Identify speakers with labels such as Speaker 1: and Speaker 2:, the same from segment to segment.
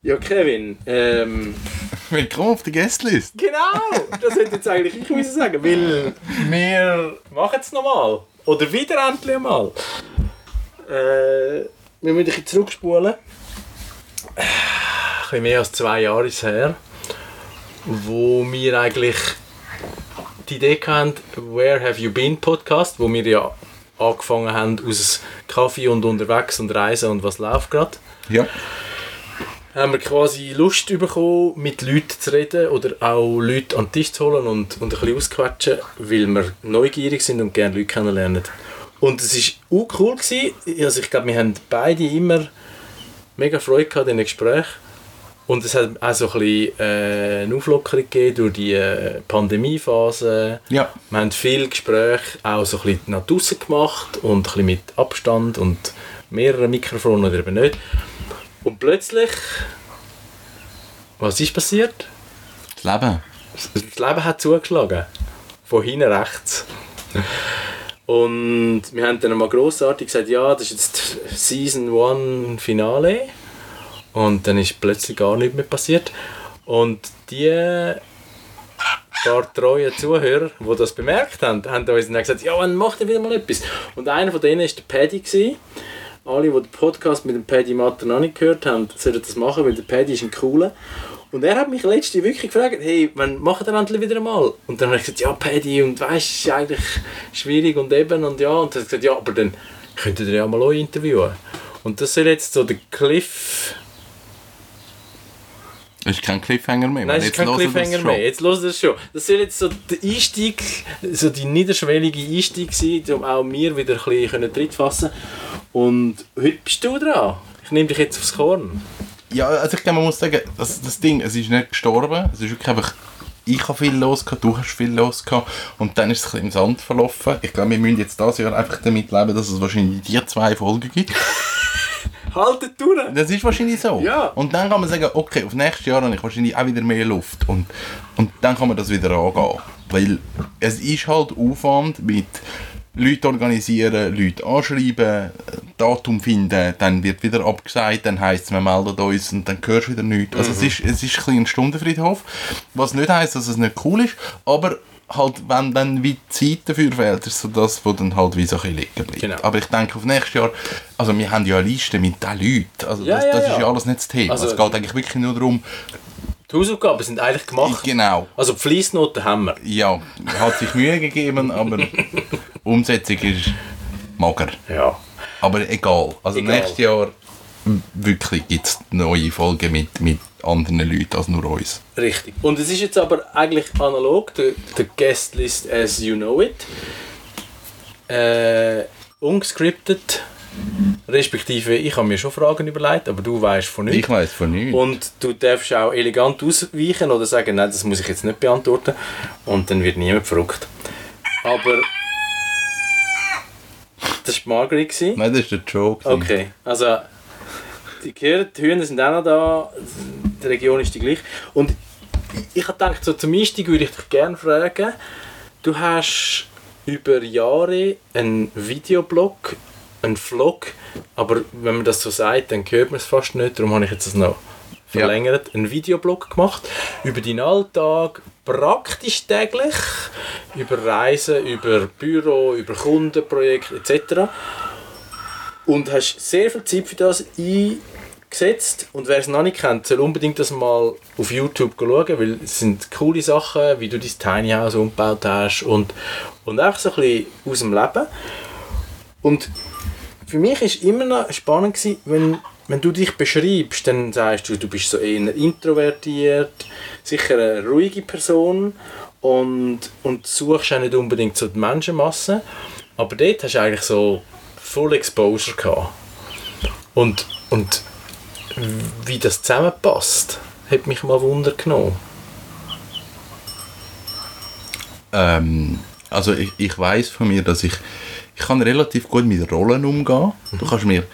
Speaker 1: Ja, Kevin, ähm,
Speaker 2: Willkommen auf der Guestlist.
Speaker 1: genau, das hätte jetzt eigentlich ich müssen sagen, weil wir machen es nochmal. Oder wieder endlich einmal. Äh, wir müssen ein bisschen zurückspulen. Ein bisschen mehr als zwei Jahre ist her, wo wir eigentlich die Idee hatten, Where Have You Been Podcast, wo wir ja angefangen haben aus Kaffee und unterwegs und Reisen und was läuft gerade
Speaker 2: Ja.
Speaker 1: Haben wir quasi Lust bekommen, mit Leuten zu reden oder auch Leute an den Tisch zu holen und, und ein bisschen auszuquatschen, weil wir neugierig sind und gerne Leute kennenlernen. Und es war auch cool. Gewesen. Also ich glaube, wir haben beide immer mega Freude gehabt in den Gesprächen. Und es hat auch so ein bisschen äh, eine Auflockerung gegeben durch die äh, Pandemiephase.
Speaker 2: Ja.
Speaker 1: Wir haben viele Gespräche auch so ein bisschen nach draussen gemacht und ein bisschen mit Abstand und mehreren Mikrofonen oder eben nicht. Und plötzlich, was ist passiert?
Speaker 2: Das Leben.
Speaker 1: Das Leben hat zugeschlagen. Von hinten rechts. Und wir haben dann mal grossartig gesagt, ja, das ist jetzt Season 1 Finale. Und dann ist plötzlich gar nichts mehr passiert. Und die paar treuen Zuhörer, die das bemerkt haben, haben uns dann gesagt, ja, dann macht ihr wieder mal etwas. Und einer von denen war der Paddy. Gewesen. Alle, die den Podcast mit dem Paddy Matter noch nicht gehört haben, sollten das machen, weil der Paddy ist ein cooler. Und er hat mich letzte wirklich gefragt, hey, wann machen wir endlich wieder einmal? Und dann habe ich gesagt, ja, Paddy, und weißt, ist eigentlich schwierig und eben und ja. Und er hat gesagt, ja, aber dann könntet ihr ja mal euch interviewen. Und das soll jetzt so der Cliff...
Speaker 2: Das ist kein Cliffhanger mehr.
Speaker 1: Nein, es ist kein
Speaker 2: wir das
Speaker 1: Cliffhanger mehr. Jetzt los das schon. Das soll jetzt so der Einstieg, so die niederschwellige Einstieg sein, um auch mir wieder ein bisschen Tritt fassen Und heute bist du dran. Ich nehme dich jetzt aufs Korn.
Speaker 2: Ja, also ich glaube, man muss sagen, das, das Ding, es ist nicht gestorben. Es ist wirklich einfach, ich habe viel los gehabt, du hast viel los gehabt. Und dann ist es ein bisschen im Sand verlaufen. Ich glaube, wir müssen jetzt dieses Jahr einfach damit leben, dass es wahrscheinlich die zwei Folgen gibt.
Speaker 1: Haltet durch!
Speaker 2: Das ist wahrscheinlich so.
Speaker 1: Ja.
Speaker 2: Und dann kann man sagen, okay, auf nächstes Jahr habe ich wahrscheinlich auch wieder mehr Luft. Und, und dann kann man das wieder angehen. Weil es ist halt Aufwand mit Leute organisieren, Leute anschreiben, Datum finden, dann wird wieder abgesagt, dann heisst es, wir melden uns und dann hörst du wieder nichts. Also es ist, es ist ein bisschen ein Stundenfriedhof, was nicht heisst, dass es nicht cool ist, aber halt, wenn dann wie Zeit dafür fehlt, ist so das, was dann halt wie so ein liegen bleibt.
Speaker 1: Genau.
Speaker 2: Aber ich denke, auf nächstes Jahr, also wir haben ja eine Liste mit den Leuten, also
Speaker 1: Ja,
Speaker 2: das, das
Speaker 1: ja.
Speaker 2: ist ja alles nicht das Thema.
Speaker 1: Also-
Speaker 2: es geht eigentlich wirklich nur darum,
Speaker 1: Die Hausaufgaben sind eigentlich gemacht.
Speaker 2: genau,
Speaker 1: Also die Fleissnoten haben wir.
Speaker 2: ja, hat sich Mühe gegeben, aber Umsetzung ist mager.
Speaker 1: Ja.
Speaker 2: Aber egal. Also
Speaker 1: Egal.
Speaker 2: nächstes Jahr wirklich gibt es neue Folgen mit, mit anderen Leuten als nur uns.
Speaker 1: Richtig. Und es ist jetzt aber eigentlich analog, der, der Guest List as you know it. Äh, ungescriptet. Respektive, ich habe mir schon Fragen überlegt, aber du weißt von nichts.
Speaker 2: Ich weiß von nichts.
Speaker 1: Und du darfst auch elegant ausweichen oder sagen, nein, das muss ich jetzt nicht beantworten. Und dann wird niemand verrückt. Aber. Das war Margaret.
Speaker 2: Nein, das ist der Joke.
Speaker 1: Okay, also die die Hühner sind auch noch da, die Region ist die gleiche. Und ich habe gedacht, so zum Einstieg würde ich dich gerne fragen, du hast über Jahre einen Videoblog, einen Vlog, aber wenn man das so sagt, dann hört man es fast nicht, darum habe ich jetzt das noch
Speaker 2: Ja.
Speaker 1: verlängert, einen Videoblog gemacht über deinen Alltag, praktisch täglich, über Reisen, über Büro, über Kundenprojekte etc und hast sehr viel Zeit für das eingesetzt. Und wer es noch nicht kennt, soll unbedingt das mal auf YouTube schauen, weil es sind coole Sachen, wie du dein Tiny House umgebaut hast und, und einfach so ein bisschen aus dem Leben. Und für mich ist immer noch spannend gewesen, wenn, wenn du dich beschreibst, dann sagst du, du bist so eher introvertiert, sicher eine ruhige Person und, und suchst auch nicht unbedingt so die Menschenmasse. Aber dort hast du eigentlich so Full Exposure gehabt. Und, und wie das zusammenpasst, hat mich mal Wunder genommen.
Speaker 2: Ähm, also ich, ich weiß von mir, dass ich ich kann relativ gut mit Rollen umgehen. Du kannst mir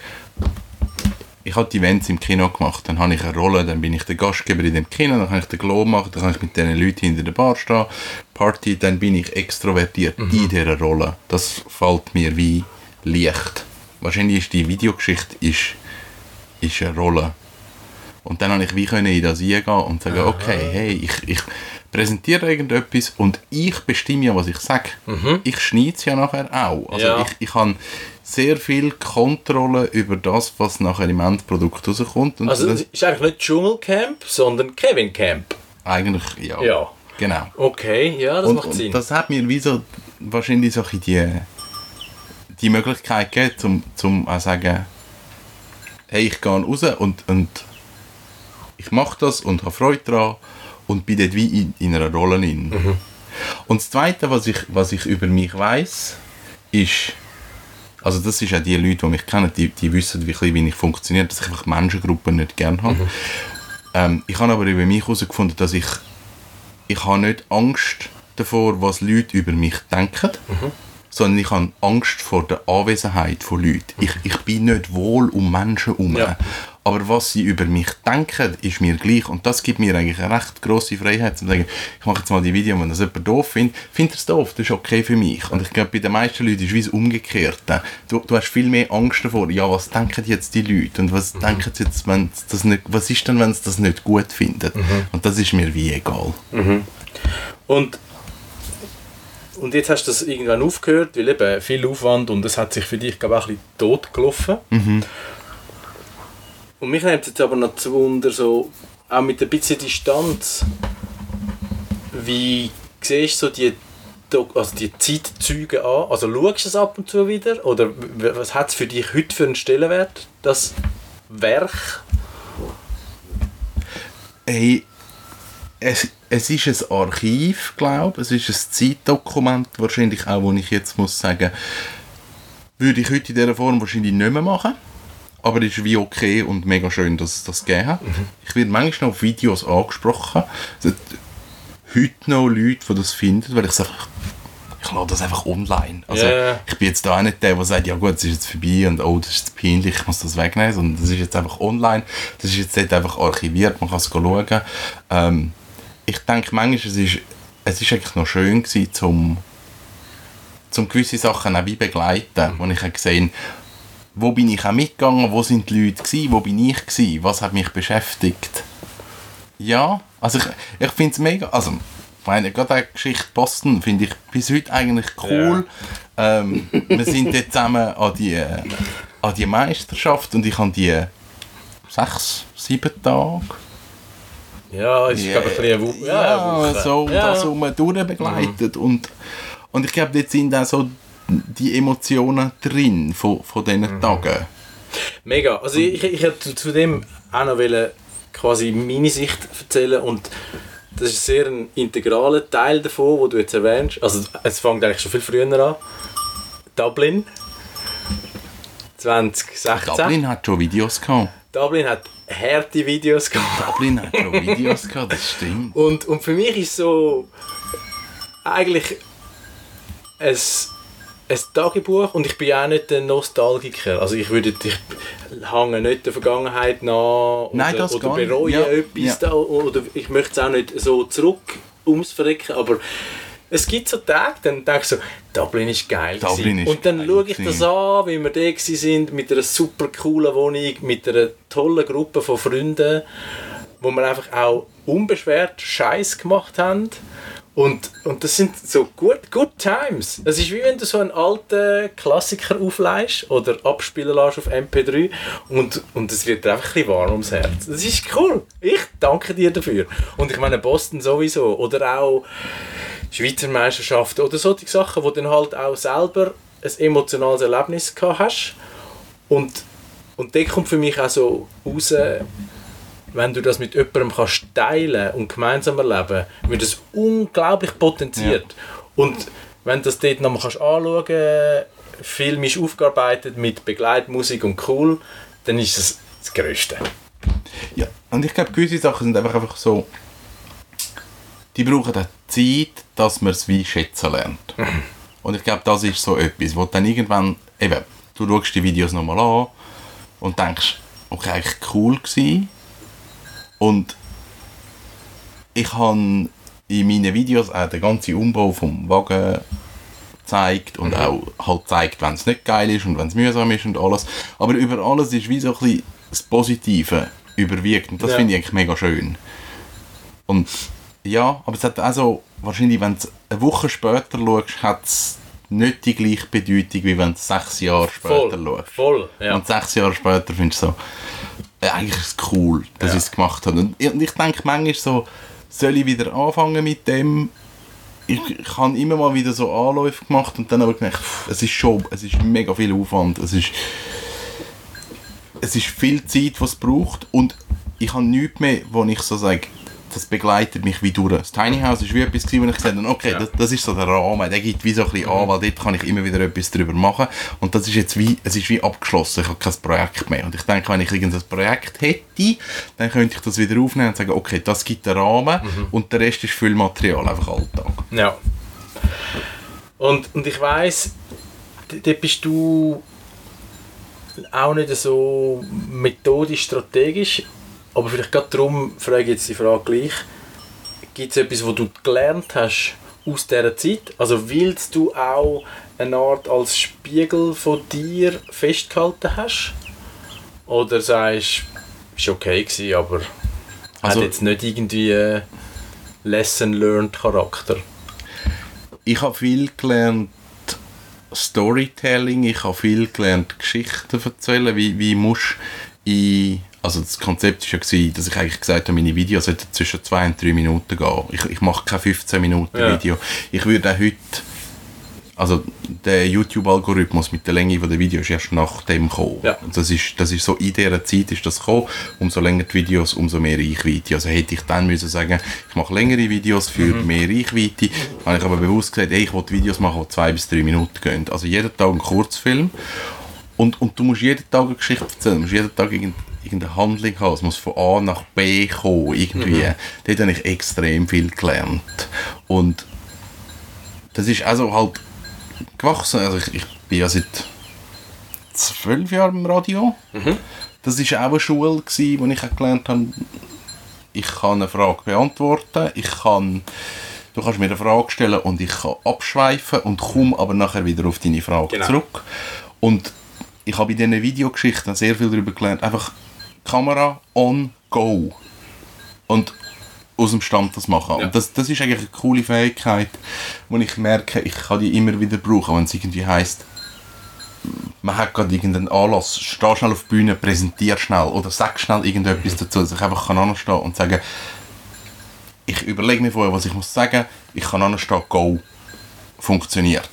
Speaker 2: ich habe die Events im Kino gemacht, dann habe ich eine Rolle, dann bin ich der Gastgeber in dem Kino, dann kann ich den Glow machen, dann kann ich mit den Leuten hinter der Bar stehen, Party, dann bin ich extrovertiert in dieser Rolle. Das fällt mir wie leicht. Wahrscheinlich ist die Videogeschichte ist, ist eine Rolle. Und dann konnte ich wie können in das eingehen und sagen, okay, hey, ich, ich präsentiere irgendetwas und ich bestimme ja, was ich sage. Ich schneide es ja nachher auch. Also
Speaker 1: Ja.
Speaker 2: ich, ich habe sehr viel Kontrolle über das, was nachher im Endprodukt rauskommt. Und
Speaker 1: Also
Speaker 2: das,
Speaker 1: ist eigentlich nicht Dschungelcamp, sondern Kevin Camp.
Speaker 2: eigentlich, ja.
Speaker 1: Ja.
Speaker 2: Genau.
Speaker 1: Okay, ja, das
Speaker 2: und,
Speaker 1: macht Sinn.
Speaker 2: das hat mir wie so wahrscheinlich so die, die Möglichkeit gegeben, zum, zum auch sagen, hey, ich gehe raus und, und ich mache das und habe Freude daran und bin dort wie in, in einer Rolle drin.
Speaker 1: Mhm.
Speaker 2: Und das Zweite, was ich, was ich über mich weiß, ist, also das ist auch die Leute, die mich kennen, die, die wissen, wie, wie ich funktioniere, dass ich einfach Menschengruppen nicht gerne habe.
Speaker 1: Mhm.
Speaker 2: Ähm, ich habe aber über mich herausgefunden, dass ich ich habe nicht Angst davor, was Leute über mich denken, sondern ich habe Angst vor der Anwesenheit von Leuten. Ich, ich bin nicht wohl um Menschen herum.
Speaker 1: Ja.
Speaker 2: Aber was sie über mich denken, ist mir gleich. Und das gibt mir eigentlich eine recht grosse Freiheit, zu sagen, ich mache jetzt mal die Video, wenn das jemand doof findet, findet es doof, das ist okay für mich. Und ich glaube, bei den meisten Leuten ist es wie das Umgekehrte. Du, du hast viel mehr Angst davor, ja, was denken jetzt die Leute? Und was denken sie jetzt, wenn das nicht, was ist denn, wenn sie das nicht gut finden? Und das ist mir wie egal.
Speaker 1: Und, und jetzt hast du das irgendwann aufgehört, weil eben viel Aufwand und es hat sich für dich, glaube ich, auch ein bisschen tot gelaufen. Und mich nimmt es jetzt aber noch zu Wunder, so, auch mit ein bisschen Distanz, wie siehst du so die, also die Zeitzeuge an? Also schaust du es ab und zu wieder? Oder was hat es für dich heute für einen Stellenwert, das Werk?
Speaker 2: Hey, es, es ist ein Archiv, glaube ich. Es ist ein Zeitdokument, wahrscheinlich auch, wo ich jetzt muss sagen, würde ich heute in dieser Form wahrscheinlich nicht mehr machen. Aber es ist wie okay und mega schön, dass es das gegeben hat. Ich werde manchmal noch auf Videos angesprochen. Es hat heute noch Leute, die das finden, weil ich es einfach ich lade das einfach online. Also,
Speaker 1: ja.
Speaker 2: Ich bin jetzt da auch nicht der, der sagt, ja gut, es ist jetzt vorbei und oh, das ist jetzt peinlich, ich muss das wegnehmen. Sondern das ist jetzt einfach online. Das ist jetzt dort einfach archiviert, man kann es schauen. Ähm, ich denke manchmal, es ist, es ist eigentlich noch schön gewesen, zum, zum gewisse Sachen auch wie begleiten, wo ich habe gesehen wo bin ich auch mitgegangen, wo sind die Leute gewesen, wo bin ich gewesen, was hat mich beschäftigt. Ja, also ich, ich finde es mega, also ich meine, gerade die Geschichte Boston finde ich bis heute eigentlich cool. Ähm, wir sind dort zusammen an die, an die Meisterschaft und ich habe die sechs, sieben Tage
Speaker 1: Ja, ist glaube ich ein bisschen
Speaker 2: ja,
Speaker 1: Woche.
Speaker 2: so um
Speaker 1: Ja.
Speaker 2: das herum durchbegleitet. Und, und ich glaube, dort sind auch so die Emotionen drin von, von
Speaker 1: Mhm.
Speaker 2: diesen Tagen.
Speaker 1: Mega. Also ich, ich hätte zu dem auch noch wollen, quasi meine Sicht erzählen und das ist sehr ein integraler Teil davon, wo du jetzt erwähnst. Also es fängt eigentlich schon viel früher an. Dublin 2016.
Speaker 2: Dublin hat schon Videos gehabt.
Speaker 1: Dublin hat harte Videos gehabt.
Speaker 2: Dublin hat schon Videos gehabt, das stimmt.
Speaker 1: Und, und für mich ist so eigentlich ein, ein Tagebuch und ich bin auch nicht ein Nostalgiker. Also ich würde ich hänge nicht der Vergangenheit nach oder,
Speaker 2: Nein, das
Speaker 1: oder bereue
Speaker 2: Ja,
Speaker 1: etwas
Speaker 2: ja.
Speaker 1: da, oder ich möchte es auch nicht so zurück ums Verrecken, aber es gibt so Tage, dann denke ich so, Dublin ist geil.
Speaker 2: Dublin ist
Speaker 1: und dann schaue ich das an, wie wir da sind, mit einer super coolen Wohnung, mit einer tollen Gruppe von Freunden, wo wir einfach auch unbeschwert Scheiß gemacht haben. Und, und das sind so good, good times. Es ist wie wenn du so einen alten Klassiker aufleihst oder abspielen lässt auf MP3 und, und es wird einfach ein bisschen warm ums Herz. Das ist cool. Ich danke dir dafür. Und ich meine Boston sowieso. Oder auch Schweizer Meisterschaften oder solche Sachen, wo du dann halt auch selber ein emotionales Erlebnis gehabt hast. Und, und da kommt für mich auch so raus, wenn du das mit jemandem kannst teilen und gemeinsam erleben, wird es unglaublich potenziert. Und wenn du das dort nochmal kannst anschauen kannst, filmisch aufgearbeitet mit Begleitmusik und cool, dann ist es das Größte.
Speaker 2: Ja, und ich glaube, gewisse Sachen sind einfach, einfach so, die brauchen auch Zeit, dass man es wie schätzen lernt. Und ich glaube, das ist so etwas, wo dann irgendwann, eben, du schaust die Videos nochmal an und denkst, okay, eigentlich cool gewesen. Und ich habe in meinen Videos auch den ganzen Umbau vom Wagen gezeigt und auch halt zeigt, wenn es nicht geil ist und wenn es mühsam ist und alles. Aber über alles ist wie so ein bisschen das Positive überwiegt. Und das
Speaker 1: Ja.
Speaker 2: finde ich eigentlich mega schön. Und ja, aber es hat also, wahrscheinlich, wenn du eine Woche später schaust, hat es nicht die gleiche Bedeutung, wie wenn du sechs Jahre später
Speaker 1: Voll,
Speaker 2: schaust.
Speaker 1: voll, ja.
Speaker 2: Und sechs Jahre später findest du so, äh, eigentlich ist es cool, dass
Speaker 1: Ja.
Speaker 2: ich es gemacht habe. Und ich, und ich denke manchmal so, soll ich wieder anfangen mit dem? Ich, ich habe immer mal wieder so Anläufe gemacht und dann habe ich gedacht, pff, es ist schon, es ist mega viel Aufwand, es ist, es ist viel Zeit, was es braucht und ich habe nichts mehr, wo ich so sage, das begleitet mich wie durch. Das Tiny House ist wie etwas, gewesen, wo ich gesagt habe, okay,
Speaker 1: Ja.
Speaker 2: das, das ist so der Rahmen, der gibt wie so ein bisschen an, weil dort kann ich immer wieder etwas drüber machen und das ist jetzt wie, es ist wie abgeschlossen, ich habe kein Projekt mehr und ich denke, wenn ich irgendein Projekt hätte, dann könnte ich das wieder aufnehmen und sagen, okay, das gibt den Rahmen und der Rest ist Füllmaterial, einfach Alltag.
Speaker 1: Ja. Und, und ich weiss, dort bist du auch nicht so methodisch strategisch, aber vielleicht gerade darum frage ich jetzt die Frage gleich. Gibt es etwas, was du gelernt hast aus dieser Zeit? Also willst du auch eine Art als Spiegel von dir festgehalten hast? Oder sagst du, ist okay gewesen, aber
Speaker 2: Also-
Speaker 1: hat jetzt nicht irgendwie äh, Lesson learned Charakter?
Speaker 2: ich habe viel gelernt Storytelling, ich habe viel gelernt Geschichten erzählen, wie, wie musst ich, also das Konzept war ja, dass ich eigentlich gesagt habe, meine Videos sollten zwischen 2 und 3 Minuten gehen. Ich, ich mache kein 15 Minuten
Speaker 1: Ja.
Speaker 2: Video. Ich würde auch heute, also der YouTube-Algorithmus mit der Länge der Videos ist erst nach dem gekommen.
Speaker 1: Ja.
Speaker 2: Das ist, das ist so, in dieser Zeit ist das gekommen, umso länger die Videos, umso mehr Reichweite. Also hätte ich dann müssen sagen, ich mache längere Videos für
Speaker 1: Mhm.
Speaker 2: mehr Reichweite, habe ich aber bewusst gesagt, ey, ich will Videos machen, die zwei bis drei Minuten gehen. Also jeden Tag ein Kurzfilm und, und du musst jeden Tag eine Geschichte erzählen, du musst jeden Tag irgend, irgendeine Handlung haben, es muss von A nach B kommen, irgendwie. Dort habe ich extrem viel gelernt. Und das ist also halt gewachsen. Also ich, ich bin ja seit zwölf Jahren im Radio. Das war auch eine Schule, gewesen, wo ich auch gelernt habe, ich kann eine Frage beantworten, ich kann, du kannst mir eine Frage stellen und ich kann abschweifen und komme aber nachher wieder auf deine Frage
Speaker 1: Genau.
Speaker 2: zurück. Und ich habe in diesen Videogeschichten sehr viel darüber gelernt, einfach Kamera on, go. Und aus dem Stand das machen.
Speaker 1: Ja.
Speaker 2: Und das, das ist eigentlich eine coole Fähigkeit, wo ich merke, ich kann die immer wieder brauchen, wenn es irgendwie heisst, man hat gerade irgendeinen Anlass, steh schnell auf die Bühne, präsentier schnell oder sag schnell irgendetwas dazu, dass ich einfach kann anstehen und sagen, ich überlege mir vorher, was ich muss sagen, ich kann anstehen, go, funktioniert.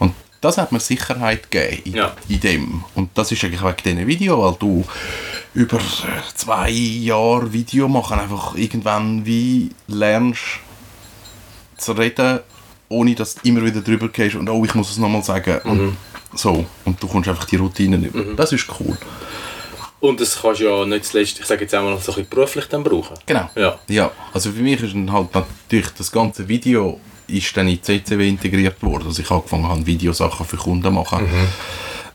Speaker 2: Und das hat mir Sicherheit gegeben in,
Speaker 1: Ja.
Speaker 2: in dem. Und das ist eigentlich wegen diesem Video, weil du über zwei Jahre Video machen einfach irgendwann wie lernst zu reden, ohne dass du immer wieder drüber gehst und oh, ich muss es nochmal sagen. Und so. Und du kommst einfach die Routinen über. Das ist cool.
Speaker 1: Und das kannst du ja nicht zuletzt, ich sage jetzt auch mal, so ein bisschen beruflich dann brauchen.
Speaker 2: Genau.
Speaker 1: Ja.
Speaker 2: ja. Also für mich ist dann halt natürlich das ganze Video ist dann in CCW integriert worden. Also ich habe angefangen habe, Videosachen für Kunden zu machen.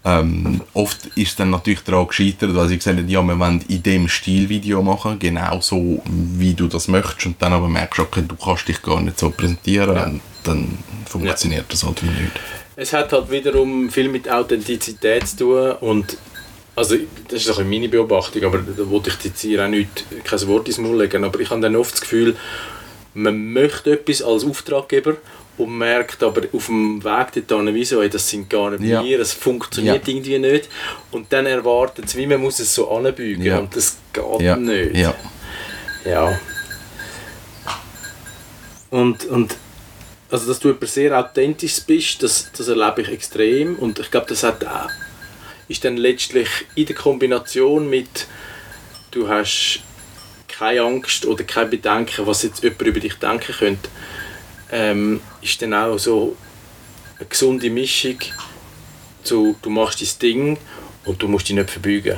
Speaker 2: Ähm, oft ist es dann natürlich daran gescheitert, weil sie gesagt haben, ja, wir wollen in dem Stil Video machen, genau so, wie du das möchtest. Und dann aber merkst du, okay, du kannst dich gar nicht so präsentieren. Und dann funktioniert das halt wie nicht.
Speaker 1: Es hat halt wiederum viel mit Authentizität zu tun und also das ist ein meine Beobachtung, aber da wollte ich jetzt hier auch nicht, kein Wort ins Maul legen, aber ich habe dann oft das Gefühl, man möchte etwas als Auftraggeber und merkt aber auf dem Weg dorthin, wieso, ey, das sind gar nicht
Speaker 2: Ja.
Speaker 1: wir, es funktioniert
Speaker 2: Ja.
Speaker 1: irgendwie nicht und dann erwartet es, wie man muss es so anbügen
Speaker 2: Ja.
Speaker 1: und das geht
Speaker 2: Ja.
Speaker 1: nicht.
Speaker 2: Ja.
Speaker 1: Ja. Und, und also, dass du jemand sehr authentisch bist, das, das erlebe ich extrem. Und ich glaube, das hat auch, ist dann letztlich in der Kombination mit, du hast keine Angst oder kein Bedenken, was jetzt jemand über dich denken könnte, ähm, ist dann auch so eine gesunde Mischung zu, du machst dein Ding und du musst dich nicht verbeugen.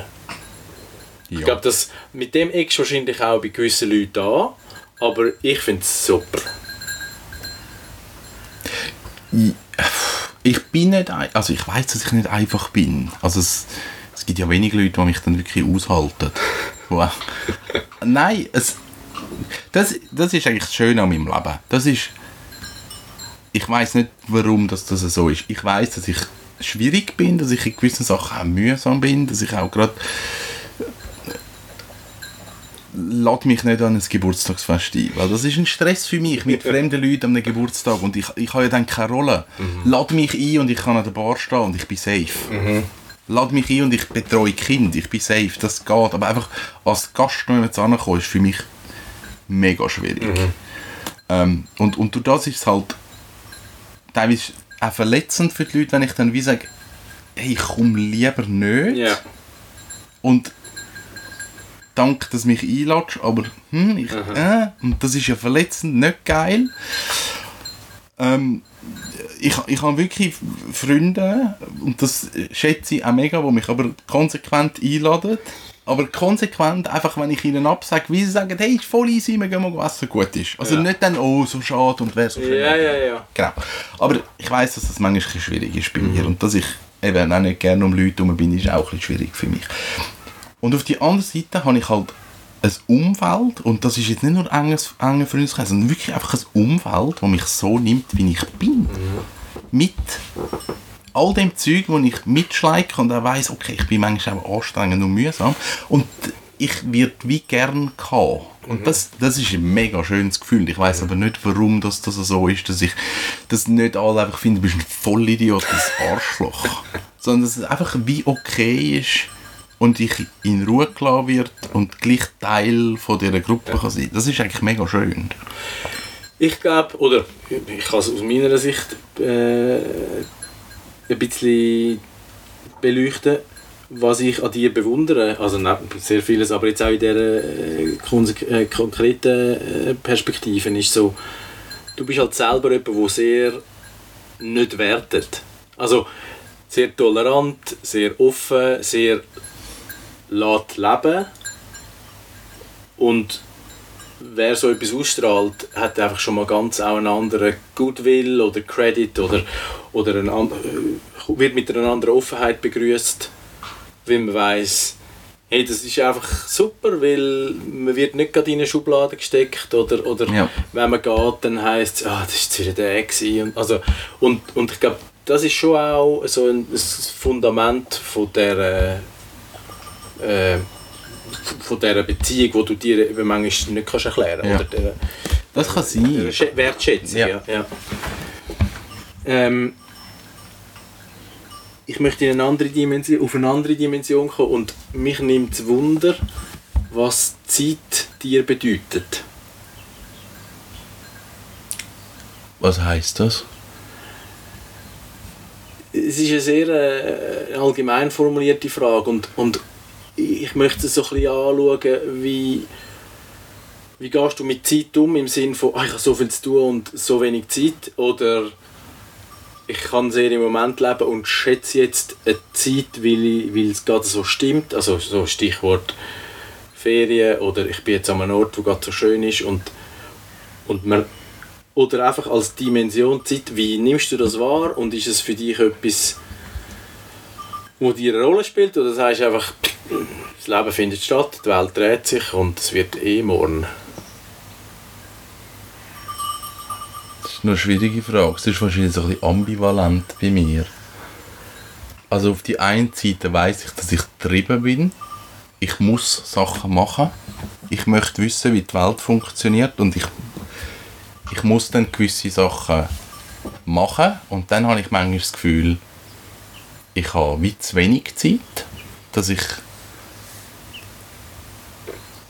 Speaker 1: Ich glaube, das mit dem eckst wahrscheinlich auch bei gewissen Leuten an, aber ich finde es super.
Speaker 2: ich bin nicht, also ich weiß, dass ich nicht einfach bin. Also es, es gibt ja wenige Leute, die mich dann wirklich aushalten. Wow. Nein, es, das, das ist eigentlich das Schöne an meinem Leben. Das ist, ich weiß nicht, warum das, das so ist. Ich weiß, dass ich schwierig bin, dass ich in gewissen Sachen auch mühsam bin, dass ich auch gerade lade mich nicht an ein Geburtstagsfest ein, weil das ist ein Stress für mich, mit fremden Leuten an einem Geburtstag und ich, ich habe ja dann keine Rolle.
Speaker 1: Mhm.
Speaker 2: Lade mich ein und ich kann an der Bar stehen und ich bin safe.
Speaker 1: Mhm.
Speaker 2: Lade mich ein und ich betreue Kind, ich bin safe, das geht. Aber einfach als Gast noch jemand ankommen, ist für mich mega schwierig.
Speaker 1: Mhm.
Speaker 2: Ähm, und, und durch das ist es halt teilweise auch verletzend für die Leute, wenn ich dann wie sage, hey, ich komme lieber nicht.
Speaker 1: Ja.
Speaker 2: Und danke, dass du mich einladest, aber hm, ich, äh, und das ist ja verletzend, nicht geil. Ähm, ich, ich habe wirklich Freunde, und das schätze ich auch mega, die mich aber konsequent einladen. Aber konsequent, einfach wenn ich ihnen absage, wie sie sagen, hey, ist voll easy, wir gehen mal essen, gut ist. Also
Speaker 1: Ja.
Speaker 2: nicht dann, oh, so schade und wer so schön.
Speaker 1: Ja, ja, ja.
Speaker 2: Genau. Aber ich weiß, dass das manchmal schwierig ist bei mir und dass ich eben auch nicht gerne um Leute herum bin, ist auch ein schwierig für mich. Und auf die andere Seite habe ich halt ein Umfeld und das ist jetzt nicht nur enges, enge Freundeskreis, sondern wirklich einfach ein Umfeld, das mich so nimmt, wie ich bin. Mit all dem Zeug, wo ich mitschleike und auch weiss, okay, ich bin manchmal auch anstrengend und mühsam und ich werde wie gern gehabt. Und das, das ist ein mega schönes Gefühl. Ich weiß aber nicht, warum das, das so ist, dass ich dass nicht alle einfach finden, du bist ein Vollidiot, ein Arschloch. Sondern dass es einfach wie okay ist und ich in Ruhe gelassen wird und gleich Teil von dieser Gruppe kann sein. Das ist eigentlich mega schön.
Speaker 1: Ich glaube, oder ich kann es aus meiner Sicht äh, ein bisschen beleuchten, was ich an dir bewundere. Also sehr vieles, aber jetzt auch in dieser äh, äh, konkreten äh, Perspektive ist so, du bist halt selber jemand, der sehr nicht wertet. Also sehr tolerant, sehr offen, sehr lässt leben und wer so etwas ausstrahlt, hat einfach schon mal ganz auch einen anderen Goodwill oder Credit oder, oder ein, äh, wird mit einer anderen Offenheit begrüßt, weil man weiß, hey, das ist einfach super, weil man wird nicht gerade in eine Schublade gesteckt oder, oder
Speaker 2: Ja.
Speaker 1: wenn man geht, dann heisst es, ah, das ist wieder der gewesen. und, also, und, und ich glaube, das ist schon auch so ein, ein Fundament von der äh, von dieser Beziehung, die du dir eben manchmal nicht kannst erklären
Speaker 2: Ja.
Speaker 1: kannst. Oder der,
Speaker 2: Das kann sein.
Speaker 1: Schä- Wertschätzung.
Speaker 2: Ja.
Speaker 1: Ja. Ja, Ähm, ich möchte in eine andere Dimension, auf eine andere Dimension kommen und mich nimmt es Wunder, was Zeit dir bedeutet.
Speaker 2: Was heißt das?
Speaker 1: Es ist eine sehr äh, allgemein formulierte Frage und, und ich möchte es so ein bisschen anschauen, wie, wie gehst du mit Zeit um, im Sinne von, ah, ich habe so viel zu tun und so wenig Zeit oder ich kann sehr im Moment leben und schätze jetzt eine Zeit, weil, ich, weil es gerade so stimmt, also so Stichwort Ferien oder ich bin jetzt an einem Ort, wo gerade so schön ist und, und man oder einfach als Dimension Zeit, wie nimmst du das wahr und ist es für dich etwas, wo dir eine Rolle spielt oder sagst du einfach, das Leben findet statt, die Welt dreht sich und es wird eh morgen.
Speaker 2: Das ist eine schwierige Frage. Es ist wahrscheinlich so ein bisschen ambivalent bei mir. Also auf die einen Seite weiß ich, dass ich getrieben bin. Ich muss Sachen machen. Ich möchte wissen, wie die Welt funktioniert und ich, ich muss dann gewisse Sachen machen und dann habe ich manchmal das Gefühl, ich habe wie zu wenig Zeit, dass ich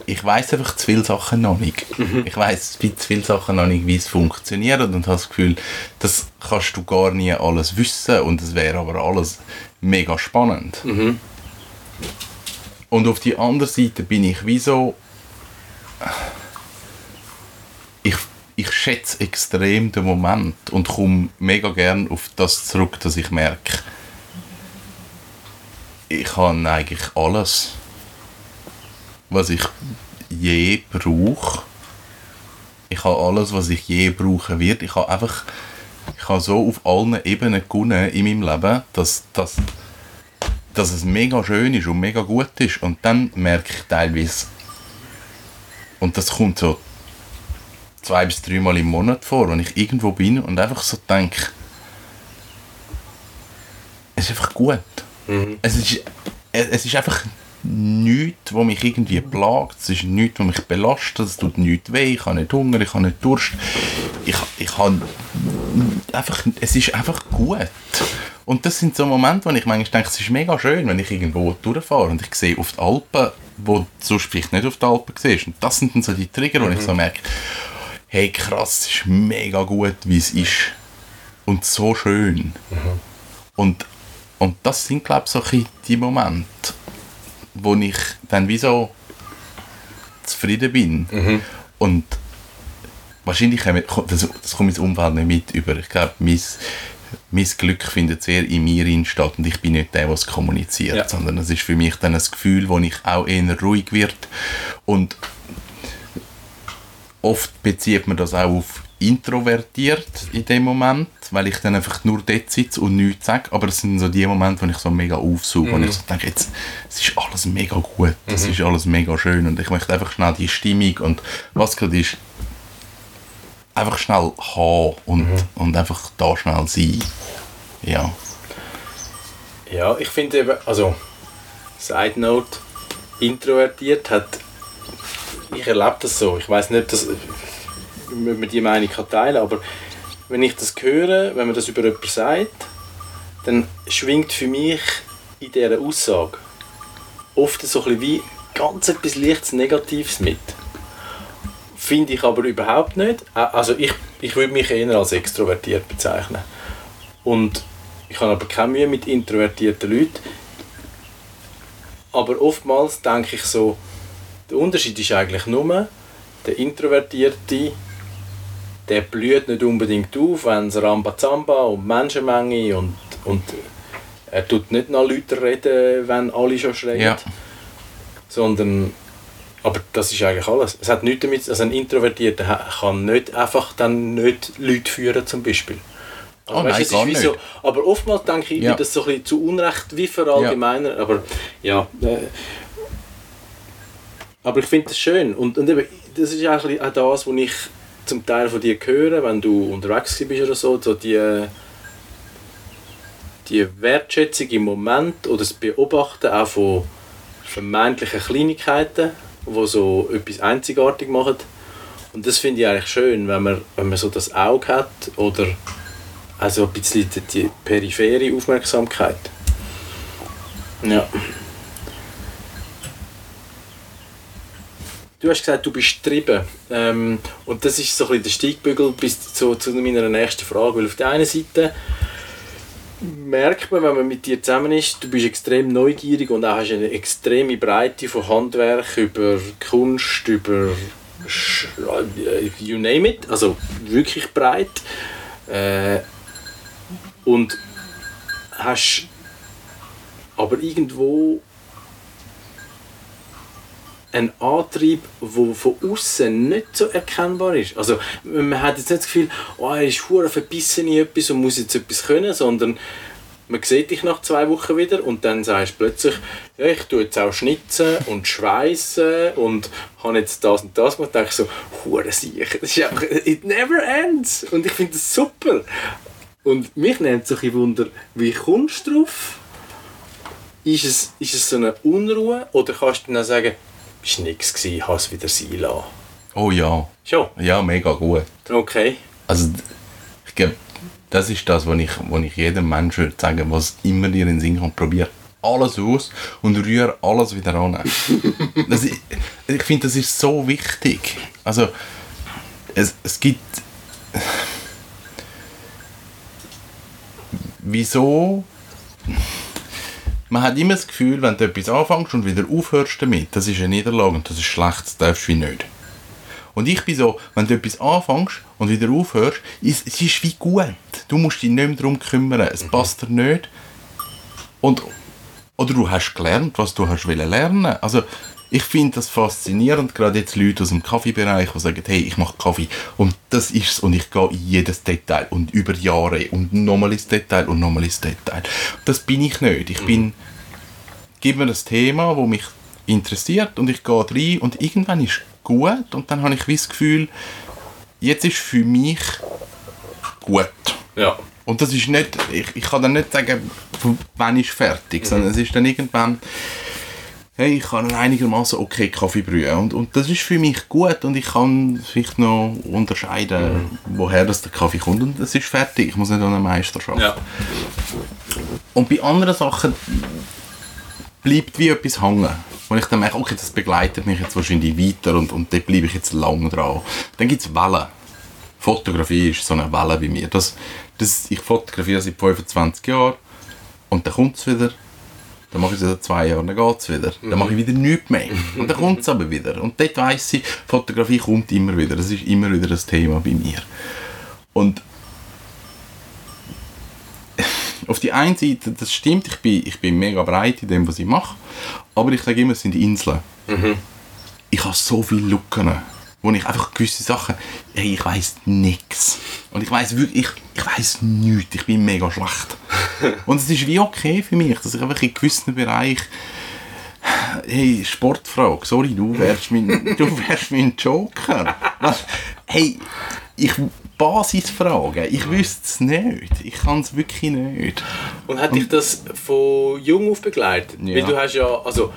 Speaker 2: ich weiß einfach zu viele Sachen noch nicht. Ich weiß zu viele Sachen noch nicht, wie es funktioniert und habe das Gefühl, das kannst du gar nie alles wissen und es wäre aber alles mega spannend. Und auf die andere Seite bin ich wie so ich, ich schätze extrem den Moment und komme mega gern auf das zurück, dass ich merke, ich habe eigentlich alles, was ich je brauche. Ich habe alles, was ich je brauchen werde. Ich habe einfach, ich habe so auf allen Ebenen gewonnen in meinem Leben, dass, dass, dass es mega schön ist und mega gut ist. Und dann merke ich teilweise, und das kommt so zwei bis dreimal im Monat vor, wenn ich irgendwo bin und einfach so denke, es ist einfach gut. Es, ist, es ist einfach nichts, was mich irgendwie plagt, es ist nichts, was mich belastet, es tut nichts weh, ich habe nicht Hunger, ich habe nicht Durst. Ich, ich habe einfach, es ist einfach gut. Und das sind so Momente, wo ich manchmal denke, es ist mega schön, wenn ich irgendwo durchfahre und ich sehe auf die Alpen, wo du sonst vielleicht nicht auf die Alpen siehst. Und das sind dann so die Trigger, wo ich so merke, hey krass, es ist mega gut, wie es ist. Und so schön. Und, und das sind, glaube ich, so die Momente, wo ich dann wie so zufrieden bin. Und wahrscheinlich kommt, das, das kommt mein Umfeld nicht mit über. Ich glaube, mein, mein Glück findet sehr in mir statt und ich bin nicht der, der es kommuniziert,
Speaker 1: Ja.
Speaker 2: sondern es ist für mich dann ein Gefühl, wo ich auch eher ruhig wird und oft bezieht man das auch auf introvertiert in dem Moment, weil ich dann einfach nur dort sitze und nichts sage, aber es sind so die Momente, wo ich so mega aufsuche und ich so denke, jetzt, es ist alles mega gut, es ist alles mega schön. Und ich möchte einfach schnell die Stimmung und was gerade ist, einfach schnell haben und, und einfach da schnell sein. Ja.
Speaker 1: Ja, ich finde eben, also, Side Note, introvertiert hat, ich erlebe das so, ich weiß nicht, dass, man die Meinung kann teilen aber wenn ich das höre, wenn man das über jemanden sagt, dann schwingt für mich in dieser Aussage oft so ein wie ganz etwas Lichts Negatives mit. Finde ich aber überhaupt nicht. Also ich, ich würde mich eher als extrovertiert bezeichnen. Und ich habe aber keine Mühe mit introvertierten Leuten. Aber oftmals denke ich so, der Unterschied ist eigentlich nur, der Introvertierte, der blüht nicht unbedingt auf, wenn es Rambazamba und Menschenmenge und, und er tut nicht nach Leuten reden, wenn alle schon schreien.
Speaker 2: Ja.
Speaker 1: Sondern, aber das ist eigentlich alles. Es hat nichts damit, also ein Introvertierter kann nicht einfach dann nicht Leute führen zum Beispiel. Also
Speaker 2: Oh
Speaker 1: weißt,
Speaker 2: nein.
Speaker 1: So, aber oftmals denke ich,
Speaker 2: Ja.
Speaker 1: das so ein bisschen zu Unrecht wie verallgemeinert. Aber ja, äh, aber ich finde das schön. Und, und eben, das ist eigentlich auch das, was ich zum Teil von dir höre, wenn du unterwegs bist oder so, so die, die Wertschätzung im Moment oder das Beobachten auch von vermeintlichen Kleinigkeiten, die so etwas einzigartig machen. Und das finde ich eigentlich schön, wenn man, wenn man so das Auge hat oder also ein bisschen die, die periphere Aufmerksamkeit. Ja. Du hast gesagt, du bist getrieben. Ähm, und das ist so ein bisschen der Steigbügel bis zu, zu meiner nächsten Frage. Weil auf der einen Seite merkt man, wenn man mit dir zusammen ist, du bist extrem neugierig und auch hast eine extreme Breite von Handwerk über Kunst, über äh, you name it, also wirklich breit. Äh, und hast aber irgendwo ein Antrieb, der von außen nicht so erkennbar ist. Also man hat jetzt nicht das Gefühl, oh, er ist hure verbissen in etwas und muss jetzt etwas können, sondern man sieht dich nach zwei Wochen wieder und dann sagst du plötzlich, ja, ich tue jetzt auch schnitzen und schweißen und habe jetzt das und das gemacht. Da denke so, hure sicher, das ist einfach, it never ends. Und ich finde das super. Und mich nimmt so ein Wunder, wie kommst du drauf? Ist es, ist es so eine Unruhe oder kannst du dann sagen, es war nichts, ich habe es wieder sein lassen?
Speaker 2: Oh ja.
Speaker 1: Schon?
Speaker 2: Ja, mega gut.
Speaker 1: Okay.
Speaker 2: Also, ich glaube, das ist das, was ich, was ich jedem Menschen würde sagen, was immer dir in den Sinn kommt. Probier alles aus und rühr alles wieder an. das, ist- ich finde, das ist so wichtig. Also, es, es gibt... Wieso... Man hat immer das Gefühl, wenn du etwas anfängst und wieder aufhörst damit, das ist eine Niederlage und das ist schlecht, das darfst du wie nicht. Und ich bin so, wenn du etwas anfängst und wieder aufhörst, ist, es ist wie gut. Du musst dich nicht mehr darum kümmern. Es passt dir nicht. Und, oder du hast gelernt, was du hast lernen. Also, ich finde das faszinierend, gerade jetzt Leute aus dem Kaffeebereich, die sagen, hey, ich mache Kaffee. Und das ist es und ich gehe in jedes Detail. Und über Jahre. Und nochmal ins Detail. Und nochmal ins Detail. Das bin ich nicht. Ich bin, gib mir das Thema, wo mich interessiert. Und ich gehe rein. Und irgendwann ist gut. Und dann habe ich wie das Gefühl, jetzt ist für mich gut.
Speaker 1: Ja.
Speaker 2: Und das ist nicht, ich, ich kann dann nicht sagen, wann ist fertig, sondern es ist dann irgendwann, hey, ich kann einen einigermaßen okay Kaffee brühen und, und das ist für mich gut und ich kann vielleicht noch unterscheiden, woher das der Kaffee kommt und es ist fertig, ich muss nicht an eine Meisterschaft.
Speaker 1: Ja.
Speaker 2: Und bei anderen Sachen bleibt wie etwas hängen. Wo ich dann merke, okay, das begleitet mich jetzt wahrscheinlich weiter und, und dort bleibe ich jetzt lang dran. Dann gibt es Wellen. Fotografie ist so eine Welle bei mir. Das, das, ich fotografiere seit 25 Jahren und dann kommt es wieder. Dann mache ich es seit zwei Jahren, dann geht es wieder. Dann mache ich wieder nichts mehr. Und dann kommt es aber wieder. Und dort weiss ich, Fotografie kommt immer wieder. Das ist immer wieder das Thema bei mir. Und auf die einen Seite, das stimmt, ich bin, ich bin mega breit in dem, was ich mache, aber ich sage immer, es sind Inseln. Ich habe so viele Lücken, wo ich einfach gewisse Sachen, hey, ich weiß nichts. Und ich weiß wirklich, ich, ich weiß nichts, ich bin mega schlecht. Und es ist wie okay für mich, dass ich einfach in gewissen Bereichen Hey, Sportfrage, sorry, du wärst mein, du wärst mein Joker. Was? Hey, ich Basisfragen, ich wüsste es nicht. Ich kann es wirklich nicht.
Speaker 1: Und hat dich das von jung auf begleitet?
Speaker 2: Ja.
Speaker 1: Weil du hast ja, also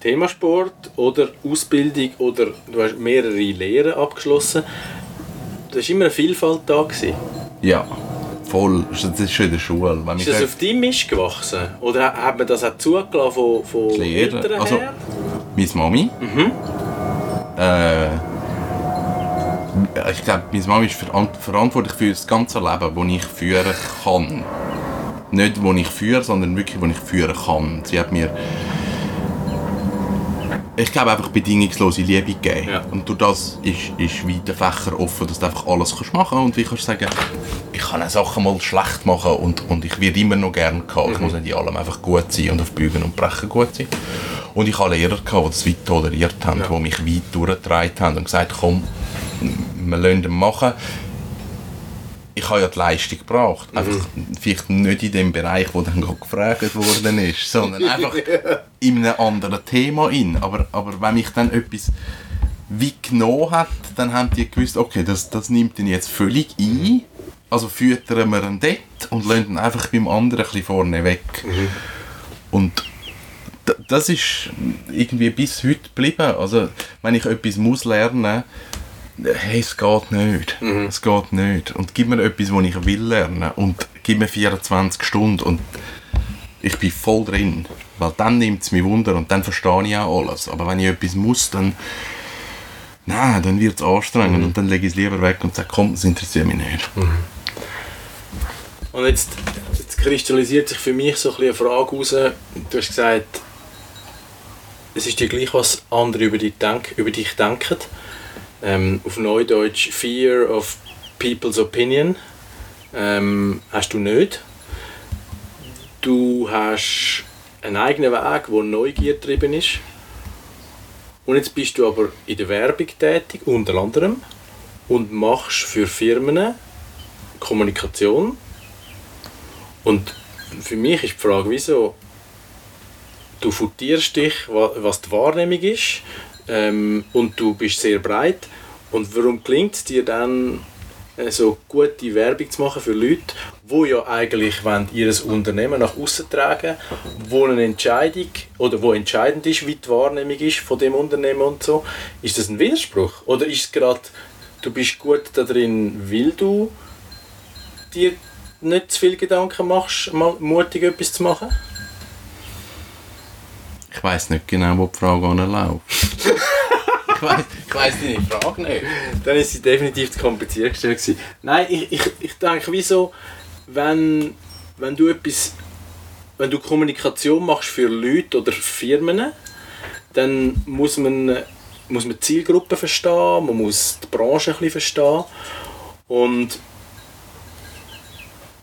Speaker 1: Thema Sport oder Ausbildung oder du hast mehrere Lehren abgeschlossen. Da war immer eine Vielfalt da. Gewesen.
Speaker 2: Ja, voll. Das ist schon in der Schule. Wenn
Speaker 1: Ist das auf deinem Mist gewachsen? Oder hat man das auch zugelassen von, von Eltern
Speaker 2: also-
Speaker 1: her?
Speaker 2: Meine Mami. Äh, ich glaube, meine Mami ist veran- verantwortlich für das ganze Leben, das ich führen kann. Nicht, wo ich führe, sondern wirklich, wo ich führen kann. Sie hat mir, ich glaube, einfach bedingungslose Liebe gegeben.
Speaker 1: Ja.
Speaker 2: Und durch das ist, ist weiter Fächer offen, dass du einfach alles kannst machen kannst. Und wie kannst du sagen, ich kann eine Sache mal schlecht machen und, und ich werde immer noch gerne gehabt. Ich muss nicht in allem einfach gut sein und auf Bügen und Brechen gut sein. Und ich hatte Lehrer, gehabt, die das weit toleriert haben,
Speaker 1: Ja.
Speaker 2: die mich weit durchgetragen haben und gesagt komm, wir lassen ihn machen. Ich habe ja die Leistung gebracht. Einfach vielleicht nicht in dem Bereich, wo dann gefragt worden ist, sondern einfach in einem anderen Thema in. Aber, aber wenn mich dann etwas wie genommen hat, dann haben die gewusst, okay, das, das nimmt ihn jetzt völlig ein. Also füttern wir ihn dort und lassen ihn einfach beim anderen ein bisschen vorne weg. Und d- das ist irgendwie bis heute geblieben. Also, wenn ich etwas muss lernen hey, es geht nicht. Es geht nicht. Und gib mir etwas, was ich will lernen und gib mir 24 Stunden und ich bin voll drin. Weil dann nimmt es mich Wunder und dann verstehe ich auch alles. Aber wenn ich etwas muss, dann nein, dann wird es anstrengend und dann lege ich es lieber weg und sage, komm, das interessiert mich nicht.
Speaker 1: Und jetzt, jetzt kristallisiert sich für mich so ein eine Frage raus. Du hast gesagt, es ist dir gleich, was andere über dich, denk, über dich denken. Ähm, auf Neudeutsch Fear of People's Opinion ähm, hast du nicht. Du hast einen eigenen Weg, der Neugier getrieben ist. Und jetzt bist du aber in der Werbung tätig, unter anderem, und machst für Firmen Kommunikation. Und für mich ist die Frage, wieso du futierst dich, wa- was die Wahrnehmung ist, ähm, und du bist sehr breit. Und warum gelingt es dir dann, äh, so gute Werbung zu machen für Leute, wo ja eigentlich wollen, ihr Unternehmen nach außen tragen, wo eine Entscheidung oder wo entscheidend ist, wie die Wahrnehmung ist von dem Unternehmen und so. Ist das ein Widerspruch? Oder ist es gerade, du bist gut da drin, weil du dir nicht zu viel Gedanken machst, mal mutig etwas zu machen?
Speaker 2: Ich weiß nicht genau, wo die Frage anläuft. ich weiß ich weiss deine Frage nicht.
Speaker 1: Dann ist sie definitiv zu kompliziert gestellt gewesen. Nein, ich, ich, ich denke, wieso, wenn, wenn du etwas, wenn du Kommunikation machst für Leute oder Firmen, dann muss man, muss man die Zielgruppe verstehen, man muss die Branche ein bisschen verstehen und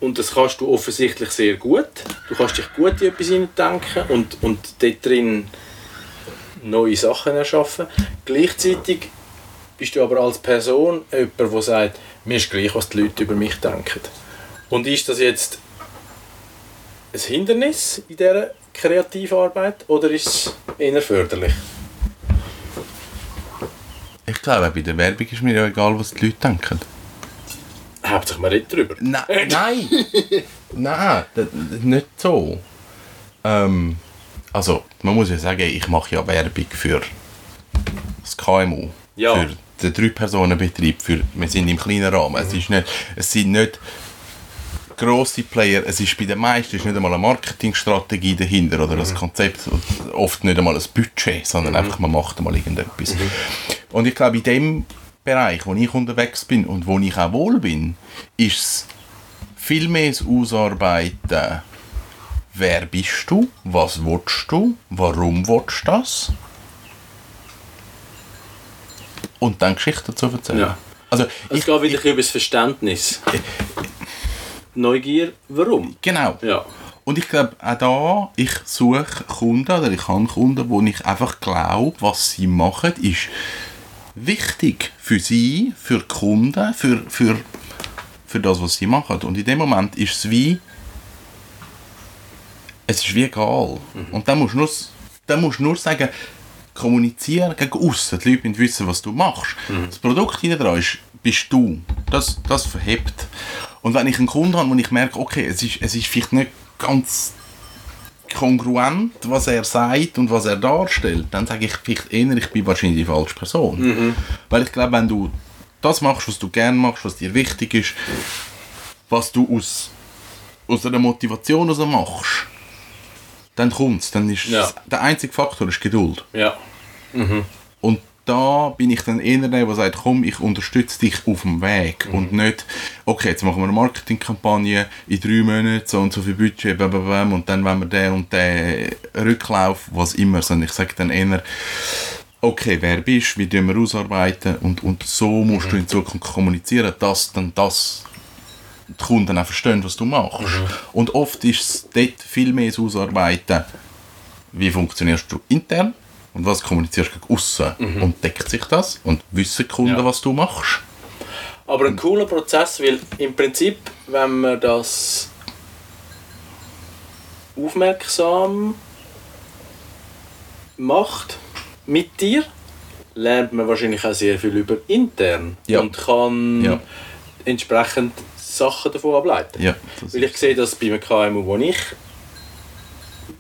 Speaker 1: und das kannst du offensichtlich sehr gut. Du kannst dich gut in etwas hineindenken und, und dort drin neue Sachen erschaffen. Gleichzeitig bist du aber als Person jemand, der sagt, mir ist gleich, was die Leute über mich denken. Und ist das jetzt ein Hindernis in dieser Kreativarbeit oder ist es eher förderlich?
Speaker 2: Ich glaube, bei der Werbung ist mir ja egal, was die Leute denken.
Speaker 1: Hauptsächlich man redet darüber.
Speaker 2: Nein, nein, nein, nicht so. Ähm, also man muss ja sagen, ich mache ja Werbung für das KMU,
Speaker 1: Ja.
Speaker 2: für den Drei-Personen-Betrieb, für, wir sind im kleinen Rahmen, es, ist nicht, es sind nicht grosse Player, es ist bei den meisten ist nicht einmal eine Marketingstrategie dahinter oder ein Konzept, oft nicht einmal ein Budget, sondern einfach man macht einmal irgendetwas. Und ich glaube, in dem Bereich, wo ich unterwegs bin und wo ich auch wohl bin, ist es viel mehr das Ausarbeiten, wer bist du, was willst du, warum willst du das und dann Geschichten dazu erzählen.
Speaker 1: Ja.
Speaker 2: Also
Speaker 1: Es
Speaker 2: ich,
Speaker 1: geht wieder bisschen über das Verständnis. Neugier, warum?
Speaker 2: genau.
Speaker 1: Ja.
Speaker 2: Und ich glaube, auch da, ich suche Kunden oder ich habe Kunden, wo ich einfach glaube, was sie machen, ist wichtig für sie, für die Kunden, für, für, für das, was sie machen. Und in dem Moment ist es wie, es ist wie egal. Und dann musst du nur, dann musst nur sagen, kommunizieren gegen außen. Die Leute müssen wissen, was du machst. Das Produkt hinten dran ist, bist du. Das, das verhebt. Und wenn ich einen Kunden habe, wo ich merke, okay, es ist, es ist vielleicht nicht ganz kongruent, was er sagt und was er darstellt, dann sage ich vielleicht eher, ich bin wahrscheinlich die falsche Person. Weil ich glaube, wenn du das machst, was du gerne machst, was dir wichtig ist, was du aus, aus einer Motivation heraus machst, dann kommt es. Dann ist
Speaker 1: Ja.
Speaker 2: der einzige Faktor ist Geduld.
Speaker 1: Ja.
Speaker 2: Und da bin ich dann eher der, der sagt, komm, ich unterstütze dich auf dem Weg. Und nicht, okay, jetzt machen wir eine Marketingkampagne in drei Monaten, so und so viel Budget, bam, bam, bam, und dann wollen wir den und den Rücklauf, was immer. Sondern ich sage dann eher, okay, wer bist, wie tun wir ausarbeiten und, und so musst du in Zukunft kommunizieren, dass dann das die Kunden auch verstehen, was du machst. Und oft ist es dort viel mehr das Ausarbeiten, wie funktionierst du intern und was kommunizierst du gegen aussen. Und deckt sich das und wissen Kunden,
Speaker 1: Ja.
Speaker 2: was du machst.
Speaker 1: Aber ein cooler Prozess, weil im Prinzip, wenn man das aufmerksam macht mit dir, lernt man wahrscheinlich auch sehr viel über intern
Speaker 2: Ja.
Speaker 1: und kann
Speaker 2: Ja.
Speaker 1: entsprechend Sachen davon ableiten.
Speaker 2: Ja,
Speaker 1: Weil ich sehe das bei einem KMU, wo ich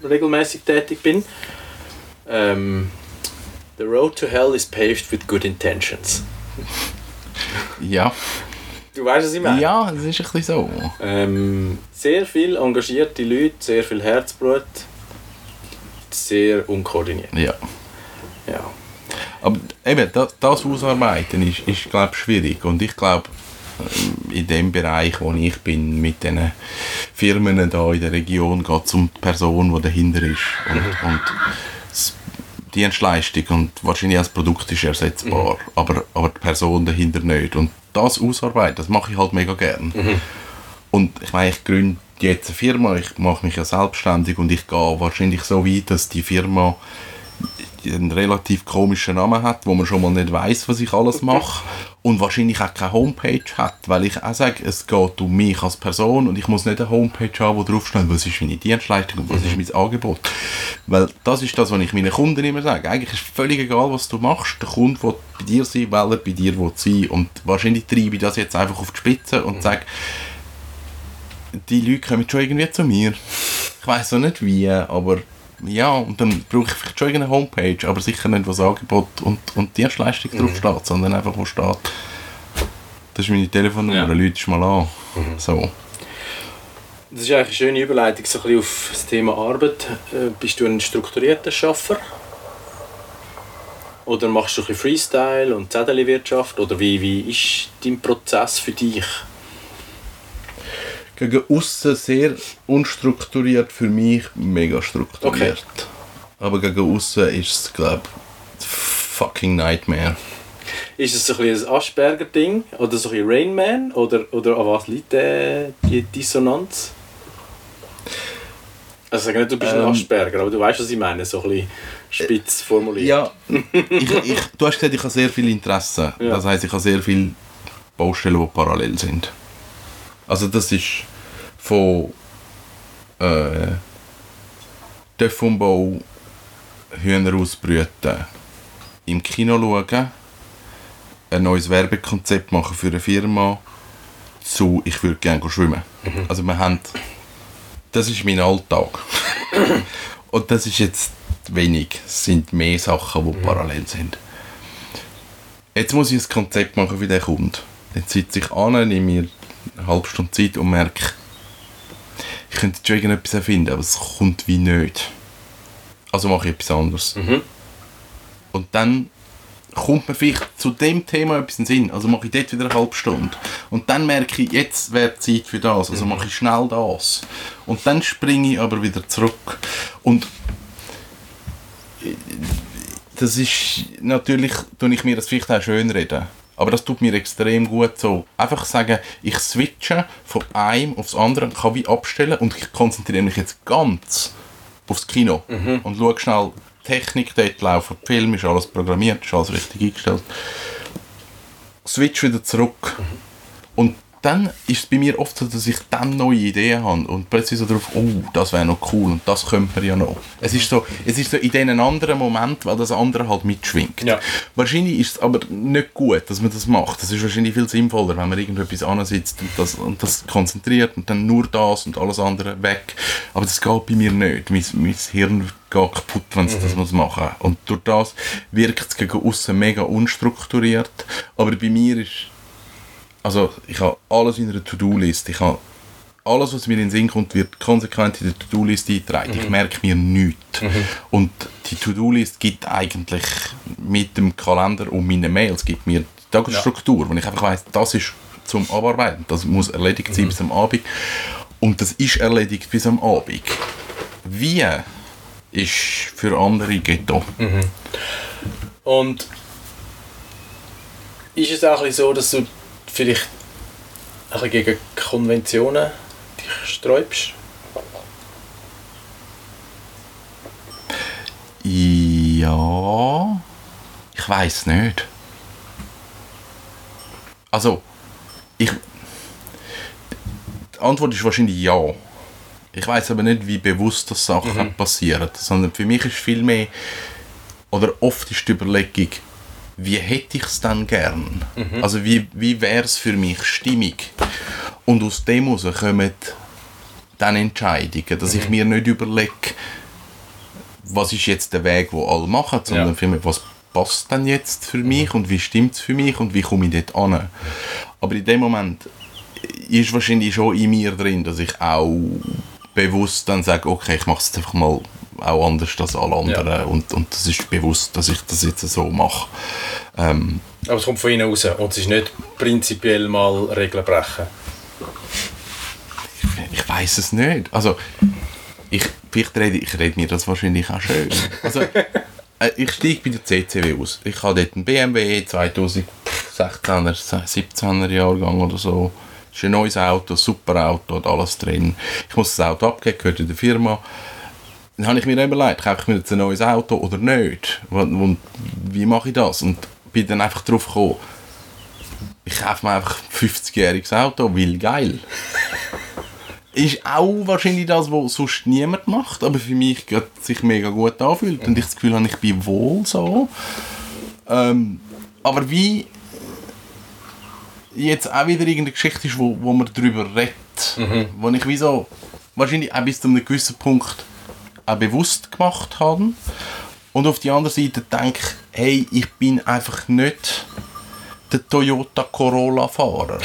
Speaker 1: regelmäßig tätig bin. Ähm, The road to hell is paved with good intentions.
Speaker 2: ja.
Speaker 1: Du weißt, was ich meine?
Speaker 2: ja, das ist ein bisschen so.
Speaker 1: Ähm, sehr viel engagierte Leute, sehr viel Herzblut, sehr unkoordiniert.
Speaker 2: Ja.
Speaker 1: Ja.
Speaker 2: Aber eben, das, das Ausarbeiten ist, ist glaube ich, schwierig. Und ich glaube, in dem Bereich, wo ich bin, mit den Firmen da in der Region, geht es um die Person, die dahinter ist. Und, und das- die Dienstleistung und wahrscheinlich auch das Produkt ist ersetzbar, aber, aber die Person dahinter nicht. Und das Ausarbeiten, das mache ich halt mega gern. Und ich meine, ich gründe jetzt eine Firma, ich mache mich ja selbstständig und ich gehe wahrscheinlich so weit, dass die Firma einen relativ komischen Namen hat, wo man schon mal nicht weiß, was ich alles mache und wahrscheinlich auch keine Homepage hat, weil ich auch sage, es geht um mich als Person und ich muss nicht eine Homepage haben, wo draufsteht, was ist meine Dienstleistung und was ist mein Angebot. Weil das ist das, was ich meinen Kunden immer sage. Eigentlich ist völlig egal, was du machst. Der Kunde will bei dir sein, weil er bei dir will sein und wahrscheinlich treibe ich das jetzt einfach auf die Spitze und sage, die Leute kommen schon irgendwie zu mir. Ich weiß noch nicht wie, aber ja, und dann brauche ich vielleicht schon irgendeine Homepage, aber sicher nicht, was Angebot und, und Dienstleistung drauf steht, sondern einfach, wo steht, das ist meine Telefonnummer,
Speaker 1: Ja.
Speaker 2: Leute mal an. So.
Speaker 1: Das ist eigentlich eine schöne Überleitung so ein bisschen auf das Thema Arbeit. Äh, Bist du ein strukturierter Schaffer? Oder machst du ein bisschen Freestyle und Zettelwirtschaft? Oder wie, wie ist dein Prozess für dich?
Speaker 2: Gegen außen sehr unstrukturiert, für mich mega strukturiert. Aber gegen außen ist es, glaube ich, fucking Nightmare.
Speaker 1: Ist es so ein, ein Asperger-Ding? Oder so ein Rain Man? Oder, oder an was liegt äh, die Dissonanz? Also sag nicht, du bist ein
Speaker 2: Ähm.
Speaker 1: Asperger, aber du weißt, was ich meine, so ein bisschen spitz formuliert.
Speaker 2: Ja, ich, ich, du hast gesagt, ich habe sehr viel Interesse.
Speaker 1: Ja.
Speaker 2: Das heisst, ich habe sehr viele Baustellen, die parallel sind. Also das ist von äh, Töpfumbau, Hühner ausbrüten, im Kino schauen, ein neues Werbekonzept machen für eine Firma, zu ich würde gerne schwimmen. Also wir haben, das ist mein Alltag. und das ist jetzt wenig. Es sind mehr Sachen, die parallel sind. Jetzt muss ich ein Konzept machen für den Kunden. Jetzt sitze ich an, nehme mir eine halbe Stunde Zeit und merke, ich könnte schon irgendetwas erfinden, aber es kommt wie nicht. Also mache ich etwas anderes. Und dann kommt mir vielleicht zu dem Thema etwas in den Sinn. Also mache ich dort wieder eine halbe Stunde. Und dann merke ich, jetzt wäre Zeit für das. Also mache ich schnell das. Und dann springe ich aber wieder zurück. Und das ist natürlich, tue ich mir das vielleicht auch schön reden. Aber das tut mir extrem gut so. Einfach sagen, ich switche von einem aufs andere, kann wie abstellen und ich konzentriere mich jetzt ganz aufs Kino und schaue schnell Technik, dort laufen die Filme, ist alles programmiert, ist alles richtig eingestellt. Switch wieder zurück. Und dann ist es bei mir oft so, dass ich dann neue Ideen habe und plötzlich so drauf, oh, das wäre noch cool und das könnte man ja noch. Es ist so, es ist so in diesen anderen Moment, weil das andere halt mitschwingt.
Speaker 1: Ja.
Speaker 2: Wahrscheinlich ist es aber nicht gut, dass man das macht. Das ist wahrscheinlich viel sinnvoller, wenn man irgendetwas ansitzt und das, und das konzentriert und dann nur das und alles andere weg. Aber das geht bei mir nicht. Mein, mein Hirn geht kaputt, wenn es das muss machen Und durch das wirkt es gegen außen mega unstrukturiert. Aber bei mir ist also ich habe alles in einer To-Do-List. Ich habe alles, was mir in den Sinn kommt, wird konsequent in der To-Do-List eingetragen. Ich merke mir nichts. Und die To-Do-List gibt eigentlich mit dem Kalender und meinen Mails gibt mir die Tagesstruktur, wo ich einfach weiss, das ist zum Abarbeiten. Das muss erledigt sein bis am Abend. Und das ist erledigt bis am Abend. Wie ist für andere Ghetto.
Speaker 1: Und ist es auch so, dass du vielleicht ein bisschen gegen Konventionen dich sträubst?
Speaker 2: Ja, ich weiß nicht. Also, ich. Die Antwort ist wahrscheinlich ja. Ich weiß aber nicht, wie bewusst das Sachen passieren. Sondern für mich ist viel mehr, oder oft ist die Überlegung, wie hätte ich es dann gern? Also wie, wie wäre es für mich stimmig? Und aus dem heraus kommen dann Entscheidungen, dass ich mir nicht überlege, was ist jetzt der Weg, wo alle machen, sondern
Speaker 1: Ja.
Speaker 2: vielmehr, was passt denn jetzt für mich und wie stimmt es für mich und wie komme ich dort an. Aber in dem Moment ist wahrscheinlich schon in mir drin, dass ich auch bewusst dann sage, okay, ich mache es einfach mal auch anders als alle anderen
Speaker 1: Ja.
Speaker 2: und, und das ist bewusst, dass ich das jetzt so mache. Ähm,
Speaker 1: Aber es kommt von innen raus und es ist nicht prinzipiell mal Regeln brechen.
Speaker 2: ich weiß es nicht. Also, ich, vielleicht rede ich rede mir das wahrscheinlich auch schön. Also, äh, ich steige bei der CCW aus. Ich habe dort einen BMW 2016er, 17er Jahrgang oder so. Das ist ein neues Auto, ein super Auto, hat alles drin. Ich muss das Auto abgeben, gehört in der Firma. Dann habe ich mir überlegt, kaufe ich mir jetzt ein neues Auto oder nicht? Und, wie mache ich das? Und bin dann einfach drauf gekommen, ich kaufe mir einfach ein 50-jähriges Auto, weil geil. ist auch wahrscheinlich das, was sonst niemand macht, aber für mich sich mega gut anfühlt und ich das Gefühl habe, ich bin wohl so. Ähm, aber wie jetzt auch wieder irgendeine Geschichte ist, wo, wo man darüber redet, wo ich wie so wahrscheinlich auch bis zu einem gewissen Punkt auch bewusst gemacht habe und auf die andere Seite denke, hey, ich bin einfach nicht der Toyota Corolla Fahrer.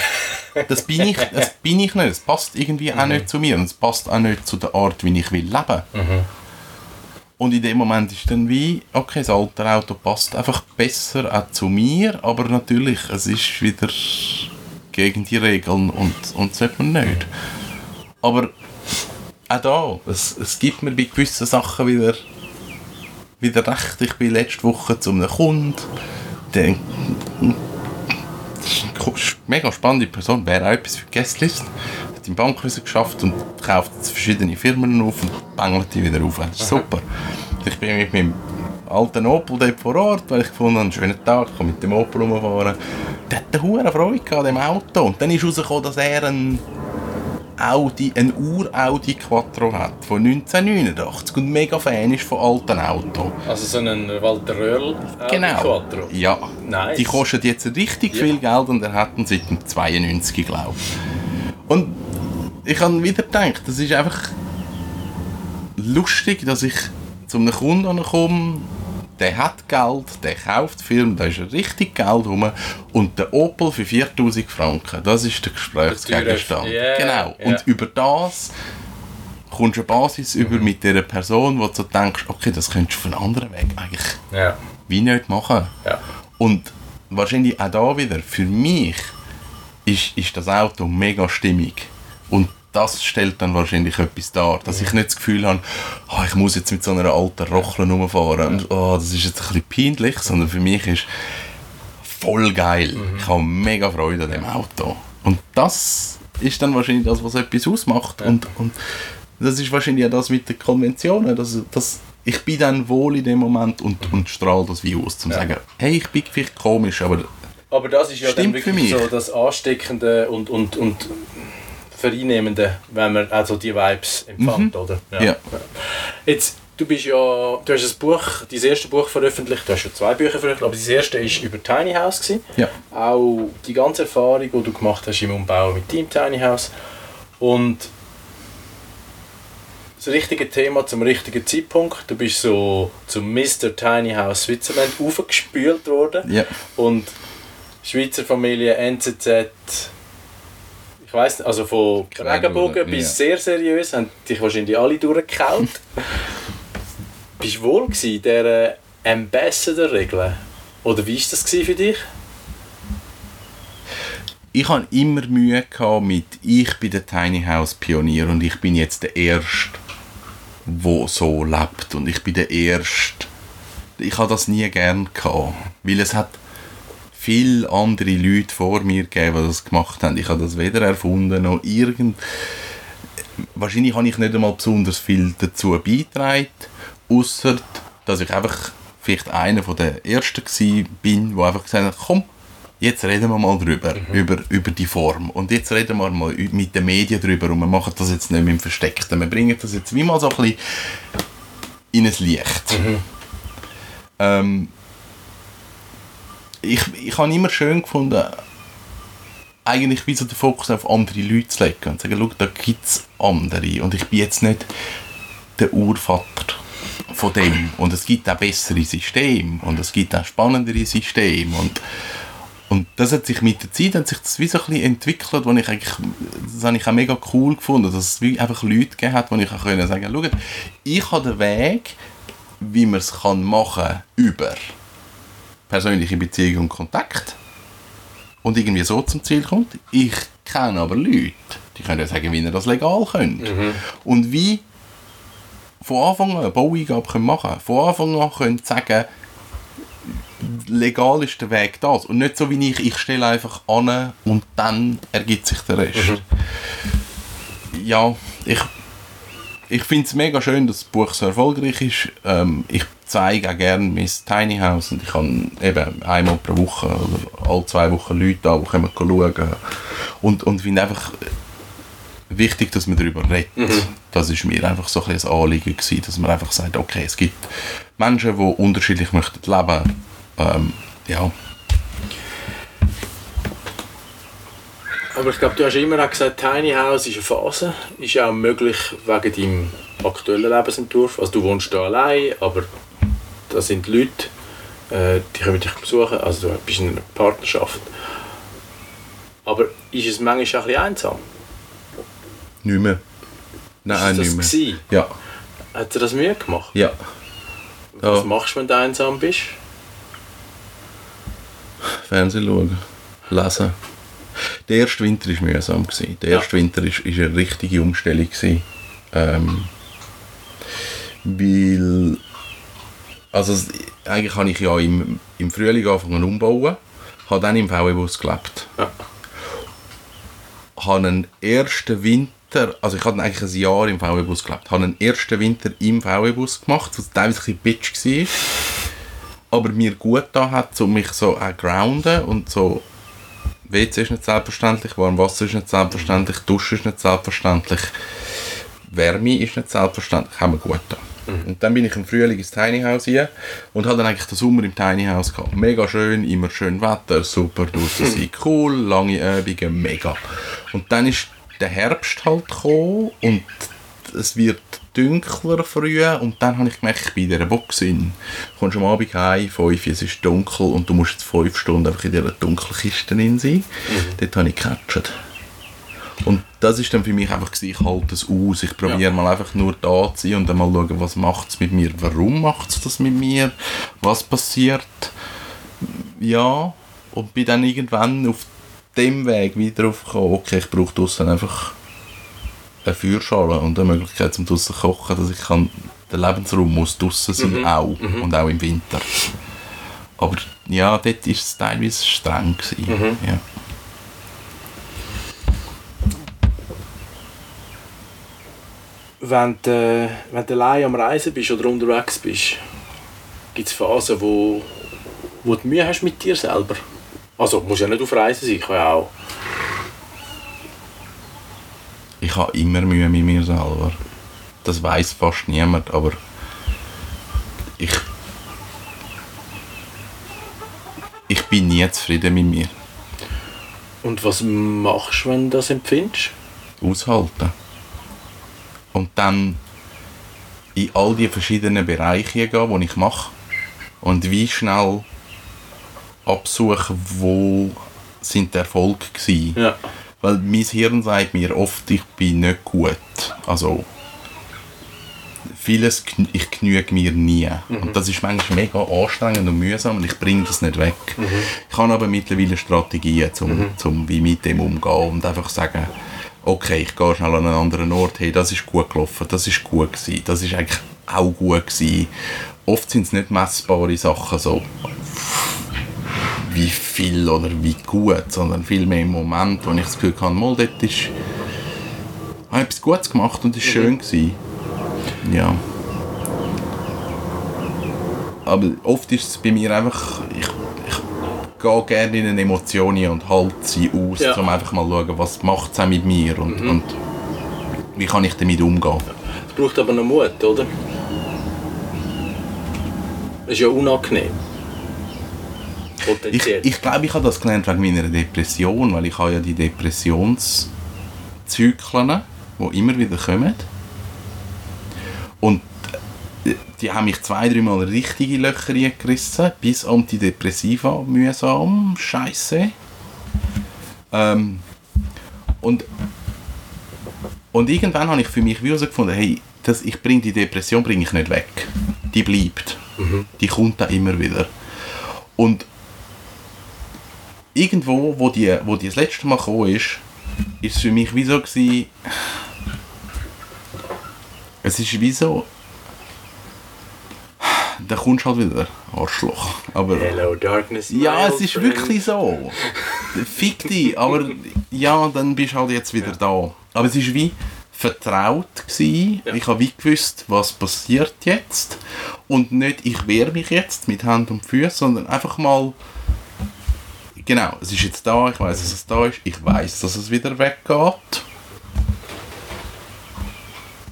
Speaker 2: Das bin ich, das bin ich nicht. Das passt irgendwie auch nicht zu mir und es passt auch nicht zu der Art, wie ich will leben. Und in dem Moment ist dann wie, okay, das alte Auto passt einfach besser auch zu mir, aber natürlich, es ist wieder gegen die Regeln und, und das sollte man nicht. Aber auch da, es, es gibt mir bei gewissen Sachen wieder, wieder recht. Ich bin letzte Woche zu einem Kunden, der das ist eine mega spannende Person, wäre auch etwas für die Guestlist. Im Bankwesen geschafft und kauft verschiedene Firmen auf und bängelt die wieder auf. Das ist super. Ich bin mit meinem alten Opel dort vor Ort, weil ich gefunden habe, einen schönen Tag, ich kann mit dem Opel rumfahren. Der hat eine hohe Freude an dem Auto. Und dann ist herausgekommen, dass er ein Audi, ein Ur-Audi Quattro hat, von 1989 und mega Fan ist von alten Autos.
Speaker 1: Also so einen Walter Röhrl Audi
Speaker 2: Genau.
Speaker 1: Quattro.
Speaker 2: Ja.
Speaker 1: Nice.
Speaker 2: Die kostet jetzt richtig
Speaker 1: Ja.
Speaker 2: viel Geld und er hat ihn seit dem 92, glaube ich. Und ich habe wieder gedacht, das ist einfach lustig, dass ich zu einem Kunden komme, der hat Geld, der kauft Film, da ist richtig Geld rum und der Opel für 4000 Franken, das ist der Gesprächsgegenstand.
Speaker 1: Yeah,
Speaker 2: genau.
Speaker 1: yeah.
Speaker 2: Und über das kommst du eine Basis über mit dieser Person, wo du so denkst, okay, das könntest du auf einen anderen Weg eigentlich
Speaker 1: Ja.
Speaker 2: wie nicht machen. Und wahrscheinlich auch da wieder, für mich ist, ist das Auto mega stimmig. Und das stellt dann wahrscheinlich etwas dar, dass ich nicht das Gefühl habe, oh, ich muss jetzt mit so einer alten Rochel rumfahren und oh, das ist jetzt ein bisschen peinlich, sondern für mich ist voll geil. Ich habe mega Freude an dem Auto. Und das ist dann wahrscheinlich das, was etwas ausmacht. Und, und das ist wahrscheinlich auch das mit den Konventionen, dass, dass ich bin dann wohl in dem Moment und, und strahle das wie aus, zum sagen, hey, ich bin vielleicht komisch, aber
Speaker 1: Aber das ist ja
Speaker 2: Stimmt
Speaker 1: dann
Speaker 2: für
Speaker 1: wirklich
Speaker 2: mich.
Speaker 1: so das Ansteckende und, und, und Vereinnehmende, wenn man also die Vibes empfängt, oder?
Speaker 2: Ja.
Speaker 1: Jetzt, du bist ja, du hast ein Buch, dein erstes Buch veröffentlicht, du hast schon zwei Bücher veröffentlicht, aber das erste war über Tiny House. Gewesen.
Speaker 2: ja.
Speaker 1: Auch die ganze Erfahrung, die du gemacht hast im Umbau mit Team Tiny House. Und das richtige Thema zum richtigen Zeitpunkt. Du bist so zum Mr. Tiny House Switzerland aufgespült worden.
Speaker 2: Ja.
Speaker 1: Und Schweizer Familie, NZZ, ich weiß nicht, also von
Speaker 2: Regenbogen,
Speaker 1: bis sehr seriös, haben dich wahrscheinlich alle durchgekaut. Bist du wohl gewesen, dieser Ambassador-Regel? Oder wie war das für dich?
Speaker 2: Ich hatte immer Mühe mit ich bin der Tiny House Pionier und ich bin jetzt der Erste, wo so lebt und ich bin der Erste. Ich habe das nie gern gehabt, weil es hat viele andere Leute vor mir gegeben, die das gemacht haben. Ich habe das weder erfunden noch irgend. Wahrscheinlich habe ich nicht einmal besonders viel dazu beigetragen, außer dass ich einfach vielleicht einer von der ersten war, bin, wo einfach gesagt hat, komm, jetzt reden wir mal drüber, über, über die Form. Und jetzt reden wir mal mit den Medien drüber und wir machen das jetzt nicht mit dem Versteckten. Wir bringen das jetzt wie mal so ein bisschen in ein Licht. Ähm, ich, ich habe immer schön gefunden, eigentlich wie so den Fokus auf andere Leute zu legen und zu sagen, da gibt es andere. Und ich bin jetzt nicht der Urvater von dem. Und es gibt auch bessere Systeme und es gibt auch spannendere Systeme. Und und das hat sich mit der Zeit hat sich das wie so ein entwickelt, wo ich eigentlich, das habe ich auch mega cool gefunden, dass es wie einfach Leute gegeben hat, wo ich auch können sagen, schau, ich habe den Weg, wie man es kann machen über persönliche Beziehung und Kontakt und irgendwie so zum Ziel kommt. Ich kenne aber Leute, die können ja sagen, wie ihr das legal könnt. Und wie von Anfang an eine Baueingabe können machen können. Von Anfang an können sagen, legal ist der Weg das. Und nicht so wie ich, ich stelle einfach an und dann ergibt sich der Rest. Ja, ich, ich finde es mega schön, dass das Buch so erfolgreich ist. Ähm, ich zeige auch gerne mein Tiny House und ich kann eben einmal pro Woche oder alle zwei Wochen Leute da, die kommen schauen. Und, und finde einfach wichtig, dass man darüber redet. Das ist mir einfach so ein bisschen ein Anliegen gewesen, dass man einfach sagt, okay, es gibt Menschen, die unterschiedlich möchten leben. Ähm, ja,
Speaker 1: Aber ich glaube, du hast immer auch gesagt, Tiny House ist eine Phase. Ist ja auch möglich wegen deinem aktuellen Lebensentwurf. Also du wohnst da allein, aber da sind Leute, äh, die können dich besuchen. Also du bist in einer Partnerschaft. Aber ist es manchmal auch ein bisschen einsam?
Speaker 2: nicht mehr.
Speaker 1: Ist
Speaker 2: Nein,
Speaker 1: das
Speaker 2: nicht mehr.
Speaker 1: gewesen?
Speaker 2: Ja,
Speaker 1: Hat dir das Mühe gemacht?
Speaker 2: ja.
Speaker 1: Was
Speaker 2: Ja.
Speaker 1: machst du, wenn du einsam bist?
Speaker 2: Fernsehen schauen, lesen. Der erste Winter war mühsam. gewesen. Der
Speaker 1: Ja.
Speaker 2: erste Winter war eine richtige Umstellung. gewesen. Ähm, weil. Also, eigentlich habe ich ja im, im Frühling angefangen umbauen, habe dann im VW-Bus gelebt.
Speaker 1: Ja.
Speaker 2: habe einen ersten Winter, also ich habe eigentlich ein Jahr im VW-Bus gelebt, habe einen ersten Winter im VW-Bus gemacht, was teilweise ein bisschen bitch war, aber mir gut da hat, um mich so auch grounden und so WC ist nicht selbstverständlich, Warmwasser ist nicht selbstverständlich, Duschen ist nicht selbstverständlich, Wärme ist nicht selbstverständlich, haben wir gut da. Und dann bin ich im Frühling ins Tiny House hier und habe dann eigentlich den Sommer im Tiny House gehabt. Mega schön, immer schön Wetter, super draußen sein, cool, lange Übungen, mega. Und dann ist der Herbst halt gekommen und es wird dunkler früh und dann habe ich gemerkt, ich bin in dieser Box in. Du kommst am Abend heim, 5, es ist dunkel und du musst jetzt 5 Stunden einfach in dieser dunklen Kiste drin sein. Dort habe ich gecatcht. Und das ist dann für mich einfach, ich halte es aus, ich probiere
Speaker 1: Ja.
Speaker 2: mal einfach nur da zu sein und dann mal schauen, was macht es mit mir, warum macht es das mit mir, was passiert. Ja, und bin dann irgendwann auf dem Weg wieder aufgekommen, okay, ich brauche draussen einfach eine Feuerschale und eine Möglichkeit zum draussen zu kochen, dass ich kann, der Lebensraum muss draussen sein, auch, und auch im Winter. Aber ja, dort war es teilweise streng. Gewesen. Ja.
Speaker 1: Wenn du, wenn du allein am Reisen bist oder unterwegs bist, gibt es Phasen, wo, wo du Mühe hast mit dir selber. Also, muss ja nicht auf Reisen sein, kann ja auch.
Speaker 2: Ich habe immer Mühe mit mir selber. Das weiß fast niemand, aber ich ich bin nie zufrieden mit mir.
Speaker 1: Und was machst du, wenn du das empfindest?
Speaker 2: Aushalten. Und dann in all die verschiedenen Bereiche gehen, die ich mache. Und wie schnell absuchen, wo sind die Erfolge gewesen.
Speaker 1: Ja.
Speaker 2: Weil mein Hirn sagt mir oft, ich bin nicht gut. Also, vieles, ich genüge mir nie. Und das ist manchmal mega anstrengend und mühsam und ich bringe das nicht weg. Ich habe aber mittlerweile Strategien, um zum wie mit dem umgehen und einfach sagen, okay, ich gehe schnell an einen anderen Ort, hey, das ist gut gelaufen, das ist gut gewesen, das ist eigentlich auch gut gewesen. Oft sind es nicht messbare Sachen, so wie viel oder wie gut, sondern vielmehr im Moment, wo ich das Gefühl habe, mal, dort ist, habe ich etwas Gutes gemacht und es war schön. Gewesen. Ja. Aber oft ist es bei mir einfach, ich, ich gehe gerne in eine Emotion und halte sie aus,
Speaker 1: Ja.
Speaker 2: um einfach mal zu schauen, was macht es mit mir und, und wie kann ich damit umgehen.
Speaker 1: Es braucht aber noch Mut, oder? Das ist ja unangenehm.
Speaker 2: Ich,
Speaker 1: Potenziell.
Speaker 2: ich glaube, ich habe das gelernt wegen meiner Depression, weil ich habe ja die Depressionszyklen, die immer wieder kommen. Und äh, die haben mich zwei, dreimal richtige Löcher gerissen, bis Antidepressiva mühsam, scheiße. Ähm, und, und irgendwann habe ich für mich herausgefunden, hey, das, ich bringe die Depression bringe ich nicht weg. Die bleibt. Die kommt dann immer wieder. Und irgendwo, wo die, wo die das letzte Mal gekommen ist, ist es für mich wie so gewesen, es ist wie so, da kommst du halt wieder, Arschloch. Aber
Speaker 1: Hello Darkness.
Speaker 2: ja, es ist
Speaker 1: friend.
Speaker 2: wirklich so. Fick dich, aber ja, dann bist du halt jetzt wieder da. Aber es ist wie vertraut gewesen.
Speaker 1: Ja.
Speaker 2: Ich habe wie gewusst, was passiert jetzt. Und nicht, ich wehre mich jetzt mit Hand und Füßen, sondern einfach mal genau, es ist jetzt da, ich weiß, dass es da ist, ich weiß, dass es wieder weggeht.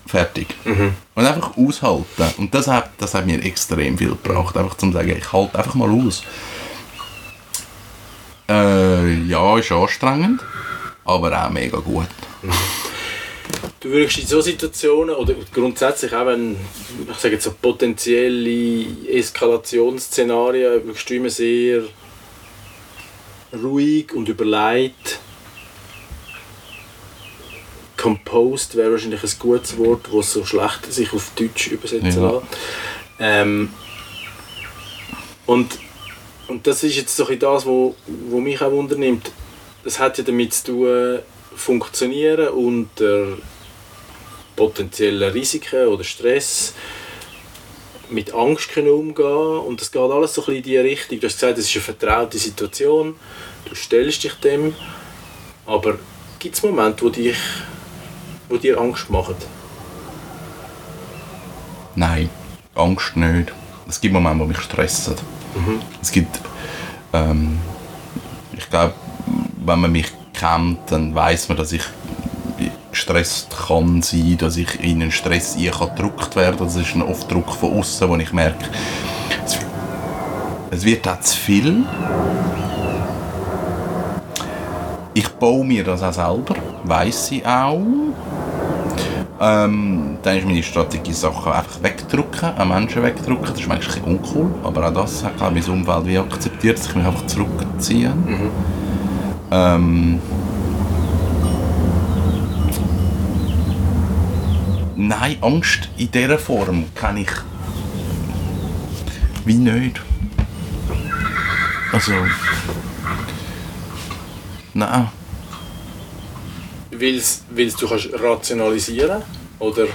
Speaker 2: Fertig. Und einfach aushalten. Und das hat, das hat mir extrem viel gebracht. Einfach zum sagen, ich halte einfach mal aus. Äh, ja, ist anstrengend, aber auch mega gut.
Speaker 1: Du würdest in so Situationen, oder grundsätzlich auch wenn, ich sage jetzt so potenzielle Eskalationsszenarien, würdest du immer sehr ruhig und überlegt composed wäre wahrscheinlich ein gutes Wort, das so schlecht sich auf Deutsch übersetzen
Speaker 2: Ja.
Speaker 1: lässt. Ähm, und, und das ist jetzt so ein das, wo, wo mich auch wundernimmt. Das hat ja damit zu tun, funktionieren unter potenziellen Risiken oder Stress, mit Angst können umgehen und das geht alles so ein bisschen in die Richtung. Du hast gesagt, es ist eine vertraute Situation, du stellst dich dem, aber gibt es Momente, wo, dich, wo dir Angst machen?
Speaker 2: Nein, Angst nicht. Es gibt Momente, die mich stressen. Es gibt, ähm, ich glaube, wenn man mich kennt, dann weiß man, dass ich gestresst kann sein, dass ich in einen Stress ein kann gedrückt werden. Das ist ein oft Druck von außen, wo ich merke, es, wird auch zu viel. Ich baue mir das auch selber, weiß ich auch. Ähm, dann ist meine Strategie, Sachen einfach wegdrücken, an Menschen wegdrücken. Das ist manchmal ein uncool, aber auch das hat glaube ich, mein Umfeld wie akzeptiert, dass ich mich einfach zurückziehe. Ähm, nein, Angst in dieser Form kann ich wie nicht. Also, nein.
Speaker 1: Weil du kannst rationalisieren oder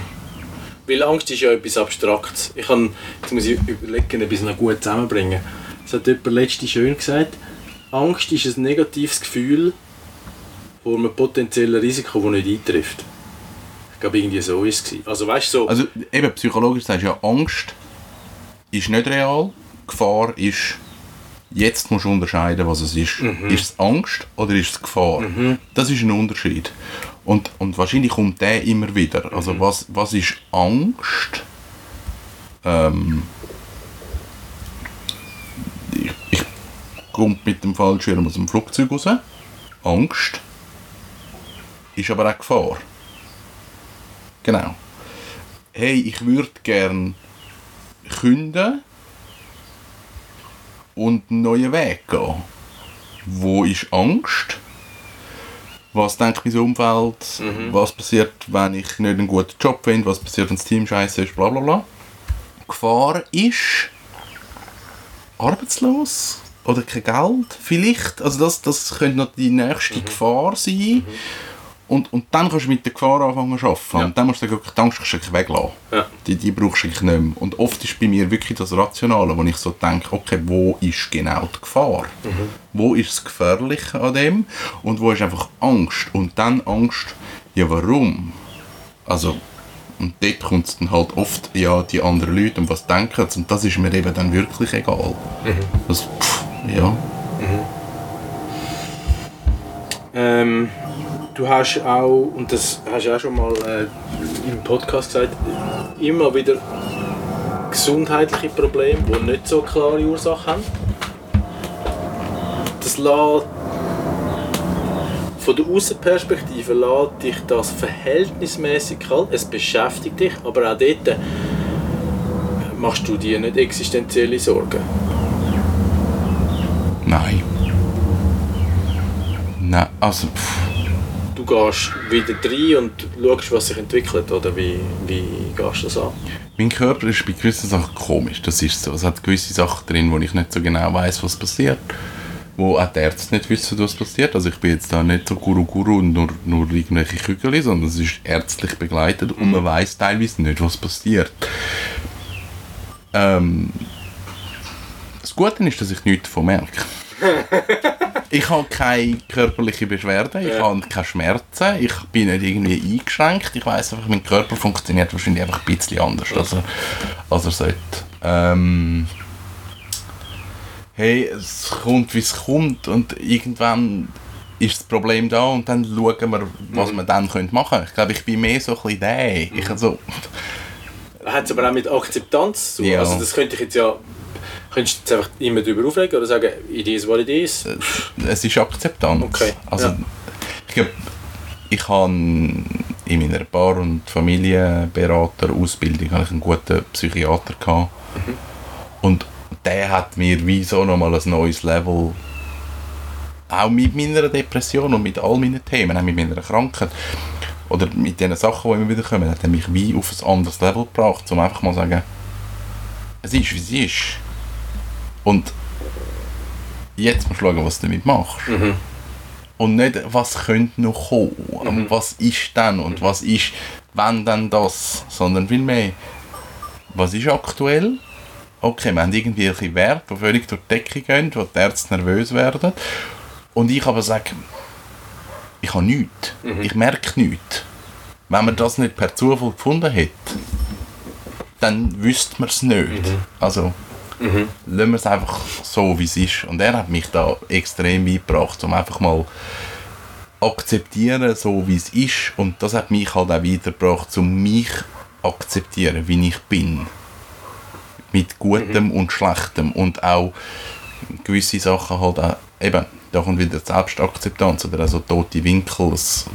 Speaker 1: weil Angst ist ja etwas Abstraktes. Ich kann, jetzt muss ich überlegen, ob ich es noch gut zusammenbringen. Das hat jemand letztens schön gesagt. Angst ist ein negatives Gefühl vor einem potenziellen Risiko, das nicht eintrifft. Ich glaube, irgendwie so ist es. Also weißt du, so...
Speaker 2: Also eben psychologisch sagst du ja, Angst ist nicht real, Gefahr ist Jetzt musst du unterscheiden, was es ist. Mhm. Ist es Angst oder ist es Gefahr? Mhm. Das ist ein Unterschied. Und, und wahrscheinlich kommt der immer wieder. Also mhm. was, was ist Angst? Ähm, ich, ich komme mit dem Fallschirm aus dem Flugzeug raus. Angst ist aber auch Gefahr. Genau. Hey, ich würde gern künden und einen neuen Weg gehen. Wo ist Angst? Was denkt mein Umfeld? Mhm. Was passiert, wenn ich nicht einen guten Job finde? Was passiert, wenn das Team scheiße ist? Bla bla Gefahr ist arbeitslos oder kein Geld vielleicht. Also das, das könnte noch die nächste mhm. Gefahr sein. Mhm. Und, und dann kannst du mit der Gefahr anfangen zu arbeiten. Ja. Und dann musst du wirklich die Angst weglassen. Ja. Die, die brauchst du nicht mehr. Und oft ist bei mir wirklich das Rationale, wo ich so denke, okay, wo ist genau die Gefahr? Mhm. Wo ist das Gefährliche an dem? Und wo ist einfach Angst? Und dann Angst, ja warum? Also, und dort kommt es dann halt oft, ja, die anderen Leute und was denken sie. Und das ist mir eben dann wirklich egal. Mhm. Das, pff, ja. Mhm.
Speaker 1: Ähm du hast auch, und das hast du auch schon mal äh, im Podcast gesagt, immer wieder gesundheitliche Probleme, die nicht so klare Ursachen haben. Das lässt von der Außenperspektive lässt dich das verhältnismäßig kalt. Es beschäftigt dich, aber auch dort äh, machst du dir nicht existenzielle Sorgen.
Speaker 2: Nein. Nein, also. Pff
Speaker 1: gehst wieder rein und schaust, was sich entwickelt, oder wie, wie gehst du das an?
Speaker 2: Mein Körper ist bei gewissen Sachen komisch, das ist so. Es hat gewisse Sachen drin, wo ich nicht so genau weiß, was passiert. Wo auch die Ärzte nicht wissen, was passiert. Also ich bin jetzt da nicht so Guru-Guru und nur, nur irgendwelche Kügel, sondern es ist ärztlich begleitet und man weiß teilweise nicht, was passiert. Ähm, das Gute ist, dass ich nichts davon merke. ich habe keine körperlichen Beschwerden, ich ja. habe keine Schmerzen, ich bin nicht irgendwie eingeschränkt. Ich weiß einfach, mein Körper funktioniert wahrscheinlich einfach ein bisschen anders, als er, als er sollte. Ähm, hey, es kommt, wie es kommt und irgendwann ist das Problem da und dann schauen wir, was mhm. wir dann machen können. Ich glaube, ich bin mehr so ein bisschen der. Ich, also,
Speaker 1: Hat es aber auch mit Akzeptanz zu tun? Ja. Also das könnte ich jetzt ja Könntest du jetzt einfach immer darüber aufregen oder sagen, it is what it is?
Speaker 2: Es ist Akzeptanz. Okay. Also, ja. ich glaube, ich habe in meiner Paar- und Familienberater-Ausbildung einen guten Psychiater gehabt. Mhm. Und der hat mir wie so nochmal ein neues Level auch mit meiner Depression und mit all meinen Themen, auch mit meiner Krankheit oder mit den Sachen, die immer wieder kommen, hat er mich wie auf ein anderes Level gebracht, um einfach mal zu sagen, es ist, wie es ist. Und jetzt musst du schauen, was du damit machst. Mhm. Und nicht, was könnte noch kommen, mhm. was ist dann und mhm. was ist, wenn dann das, sondern viel mehr, was ist aktuell? Okay, wir haben irgendwelche Werte, die völlig durch die Decke gehen, wo die Ärzte nervös werden. Und ich aber sage, ich habe nichts, mhm. ich merke nichts. Wenn man das nicht per Zufall gefunden hätte, dann wüsste man es nicht. Mhm. Also, Mhm. Lassen wir es einfach so, wie es ist. Und er hat mich da extrem beigebracht, um einfach mal akzeptieren, so wie es ist. Und das hat mich halt auch weitergebracht, um mich akzeptieren, wie ich bin. Mit Gutem mhm. und Schlechtem. Und auch gewisse Sachen halt auch, eben, da kommt wieder Selbstakzeptanz oder also tote Winkel. Das,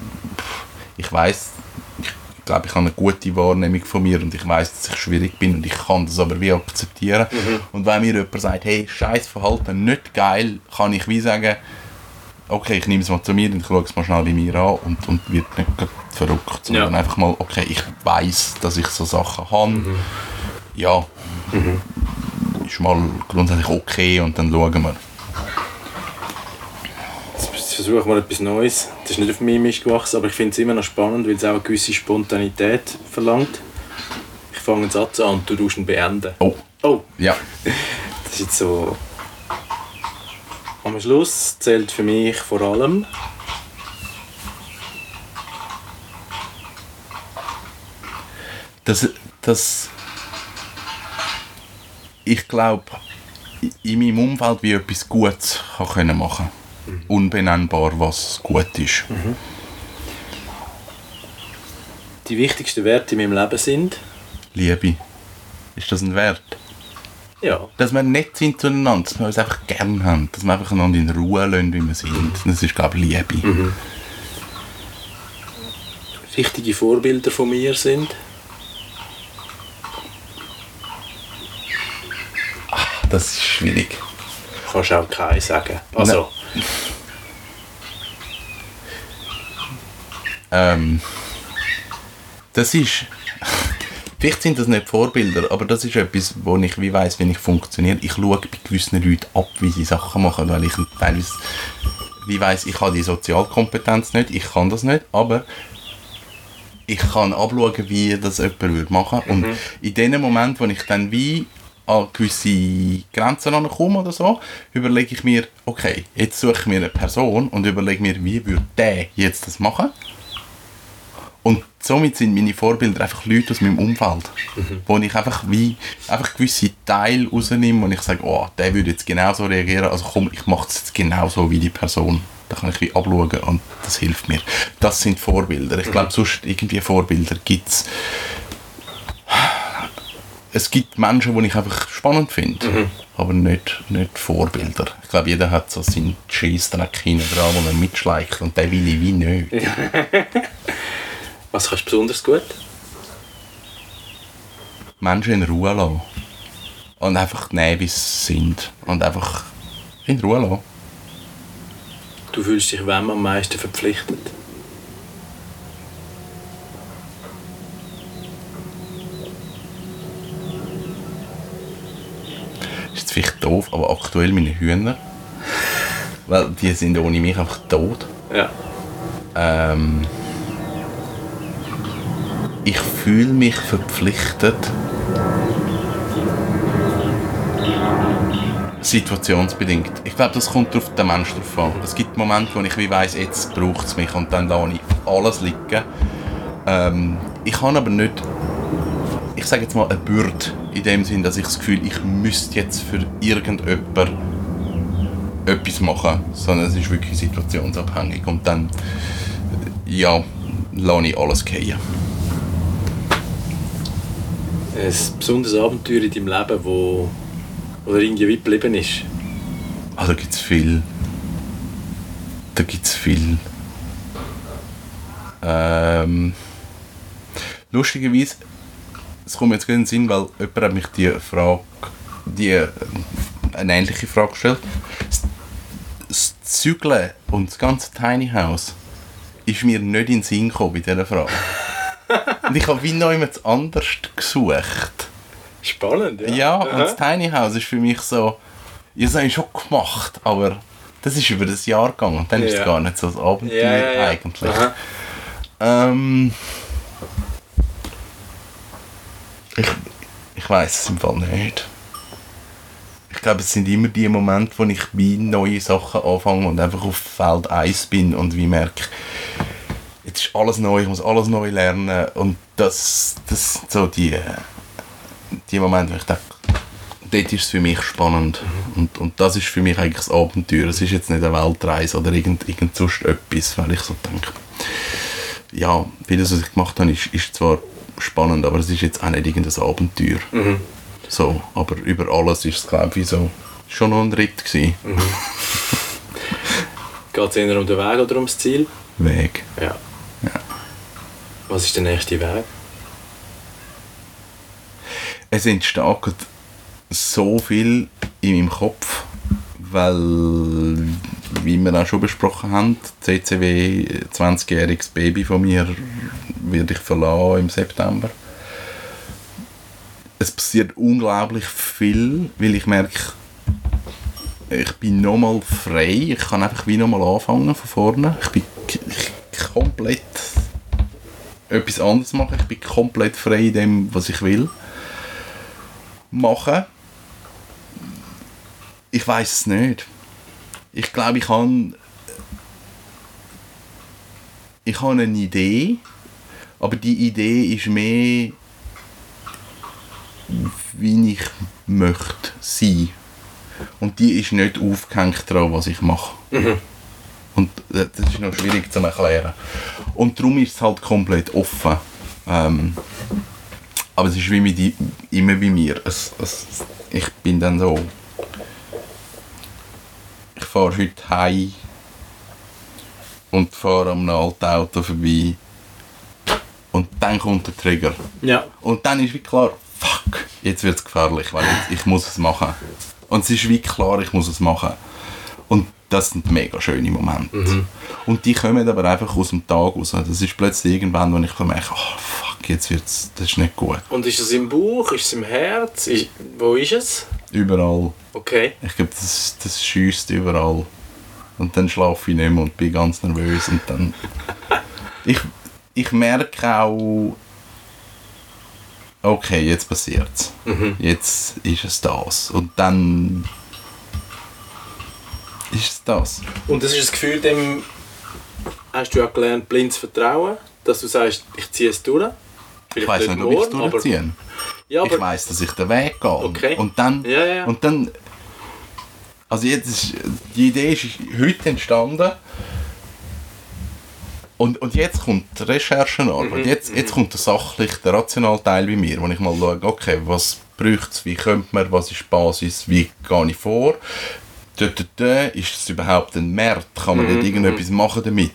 Speaker 2: ich weiß glaube, ich habe eine gute Wahrnehmung von mir und ich weiß, dass ich schwierig bin und ich kann das aber wie akzeptieren. Und wenn mir jemand sagt, hey, scheiß Verhalten, nicht geil, kann ich wie sagen, okay, ich nehme es mal zu mir und schaue es mal schnell bei mir an und, und wird nicht verrückt, sondern
Speaker 1: Ja.
Speaker 2: einfach mal, okay, ich weiß, dass ich so Sachen habe. Ja, ist mal grundsätzlich okay und dann schauen wir.
Speaker 1: Versuche ich mal etwas Neues. Das ist nicht auf meinem Mist gewachsen, aber ich finde es immer noch spannend, weil es auch eine gewisse Spontanität verlangt. Ich fange einen Satz an und du tust ihn beenden.
Speaker 2: Oh,
Speaker 1: Oh,
Speaker 2: ja.
Speaker 1: das ist jetzt so... Am Schluss zählt für mich vor allem...
Speaker 2: dass, dass ich glaube, in meinem Umfeld wie etwas Gutes kann können machen Unbenennbar, was gut ist.
Speaker 1: Die wichtigsten Werte in meinem Leben sind...
Speaker 2: Liebe. Ist das ein Wert?
Speaker 1: Ja,
Speaker 2: Dass wir nett sind zueinander, dass wir uns einfach gern haben, dass wir einfach einander in Ruhe lassen, wie wir sind. Das ist, glaube ich, Liebe.
Speaker 1: wichtige Vorbilder von mir sind...
Speaker 2: Das ist schwierig.
Speaker 1: Kannst auch keinen sagen. Also,
Speaker 2: Ähm, das ist. Vielleicht sind das nicht Vorbilder, aber das ist etwas, wo ich wie weiß, wie ich funktioniere. Ich schaue bei gewissen Leuten ab, wie sie Sachen machen, weil ich teilweise wie weiß, ich habe die Sozialkompetenz nicht, ich kann das nicht, aber ich kann abschauen, wie das jemand würde machen und in dem Moment, wo ich dann wie an gewisse Grenzen ankomme oder so, überlege ich mir, okay, jetzt suche ich mir eine Person und überlege mir, wie würde der jetzt das machen? Und somit sind meine Vorbilder einfach Leute aus meinem Umfeld, wo ich einfach wie einfach gewisse Teile rausnehme und ich sage, oh, der würde jetzt genauso reagieren, also komm, ich mache es jetzt genauso wie die Person. Da kann ich wie abschauen und das hilft mir. Das sind Vorbilder. Ich glaube, sonst irgendwie Vorbilder gibt es. Es gibt Menschen, die ich einfach spannend finde, aber nicht, nicht Vorbilder. Ich glaube, jeder hat so seinen Scheissdreck hinten dran, wo er mitschleicht und den will ich wie nicht.
Speaker 1: was kannst du besonders gut?
Speaker 2: Menschen in Ruhe lassen. Und einfach nehmen, wie sie sind. Und einfach in Ruhe lassen.
Speaker 1: Du fühlst dich wem am meisten verpflichtet?
Speaker 2: Jetzt vielleicht doof, aber aktuell meine Hühner. Weil die sind ohne mich einfach tot.
Speaker 1: Ja.
Speaker 2: Ähm, ich fühle mich verpflichtet. Situationsbedingt. Ich glaube, das kommt auf den Mensch drauf an. Es gibt Momente, wo ich wie weiss, jetzt braucht es mich und dann lasse ich alles liegen. Ähm, ich habe aber nicht, ich sage jetzt mal, eine Bürde in dem Sinn, dass ich das Gefühl, ich müsste jetzt für irgendjemand etwas machen, sondern es ist wirklich situationsabhängig und dann ja, lasse ich alles gehen.
Speaker 1: Ein besonderes Abenteuer in deinem Leben, wo oder irgendwie geblieben ist.
Speaker 2: Also gibt es viel. Da gibt es viel. Ähm, lustigerweise, es kommt mir jetzt gerade in den Sinn, weil jemand hat mich die Frage, die, äh, eine ähnliche Frage gestellt. Das- Das Zügeln und das ganze Tiny House ist mir nicht in den Sinn gekommen bei dieser Frage. und ich habe wie noch jemand anders gesucht.
Speaker 1: Spannend, ja.
Speaker 2: Ja, und das Tiny House ist für mich so, ja, das habe ich schon gemacht, aber das ist über das Jahr gegangen und dann ist es
Speaker 1: Ja.
Speaker 2: gar nicht so ein Abenteuer
Speaker 1: ja, ja, ja.
Speaker 2: eigentlich. Ähm, ich ich weiß es im Fall nicht. Ich glaube, es sind immer die Momente, wo ich wie neue Sachen anfange und einfach auf Feld 1 bin und wie merke, jetzt ist alles neu, ich muss alles neu lernen und das, das sind so die, die Momente, wo ich denke, dort ist es für mich spannend und, und das ist für mich eigentlich das Abenteuer. Es ist jetzt nicht eine Weltreise oder irgend, irgend sonst etwas, weil ich so denke, ja, vieles, was ich gemacht habe, ist, ist zwar spannend, aber es ist jetzt auch nicht irgendein Abenteuer. So, aber über alles ist es, glaube ich, so schon noch ein Ritt gewesen.
Speaker 1: Geht es eher um den Weg oder ums Ziel?
Speaker 2: Weg.
Speaker 1: Ja. Was ist der nächste Weg?
Speaker 2: Es entsteht so viel in meinem Kopf, weil, wie wir auch schon besprochen haben, CCW, 20-jähriges Baby von mir, werde ich verlassen im September. Es passiert unglaublich viel, weil ich merke, ich bin nochmal frei. Ich kann einfach wie nochmal anfangen von vorne. Ich bin komplett etwas anderes machen. Ich bin komplett frei in dem, was ich will machen. Ich weiß es nicht. Ich glaube, ich habe ich habe eine Idee, aber die Idee ist mehr, wie ich möchte sein. Und die ist nicht aufgehängt daran, was ich mache. Und das das ist noch schwierig zu erklären. Und darum ist es halt komplett offen. Ähm, aber es ist wie mit, immer bei mir. Es, es, ich bin dann so. Ich fahre heute heim und fahre am alten Auto vorbei. Und dann kommt der Trigger.
Speaker 1: Ja.
Speaker 2: Und dann ist wie klar, fuck, jetzt wird es gefährlich, weil jetzt, ich muss es machen. Und es ist wie klar, ich muss es machen. Und das sind mega schöne Momente. Und die kommen aber einfach aus dem Tag raus. Das ist plötzlich irgendwann, wenn ich merke, oh fuck, jetzt wird's, das ist nicht gut.
Speaker 1: Und ist es im Bauch? Ist es im Herz? Ist, wo ist es?
Speaker 2: Überall.
Speaker 1: Okay.
Speaker 2: Ich glaube, das, das schießt überall. Und dann schlafe ich nicht mehr und bin ganz nervös. Und dann... Ich, ich merke auch... Okay, jetzt passiert's. Jetzt ist es das. Und dann... Ist es das.
Speaker 1: Und das ist das Gefühl, dem hast du ja gelernt, blind zu vertrauen, dass du sagst, ich ziehe es durch.
Speaker 2: Ich weiß nicht, ob ich es durchziehe.
Speaker 1: Ja,
Speaker 2: ich weiß, dass ich den Weg gehe.
Speaker 1: Okay.
Speaker 2: Und dann...
Speaker 1: Ja, ja.
Speaker 2: Und dann... Also jetzt ist, die Idee ist heute entstanden. Und, und jetzt kommt die Recherchenarbeit.
Speaker 1: Mhm,
Speaker 2: Jetzt, jetzt kommt der sachliche, der rationale Teil bei mir, wo ich mal schaue, okay, was braucht es, wie könnte man, was ist die Basis, wie gehe ich vor. Dort, dort, ist es überhaupt ein Markt? Kann man dort irgendetwas machen damit?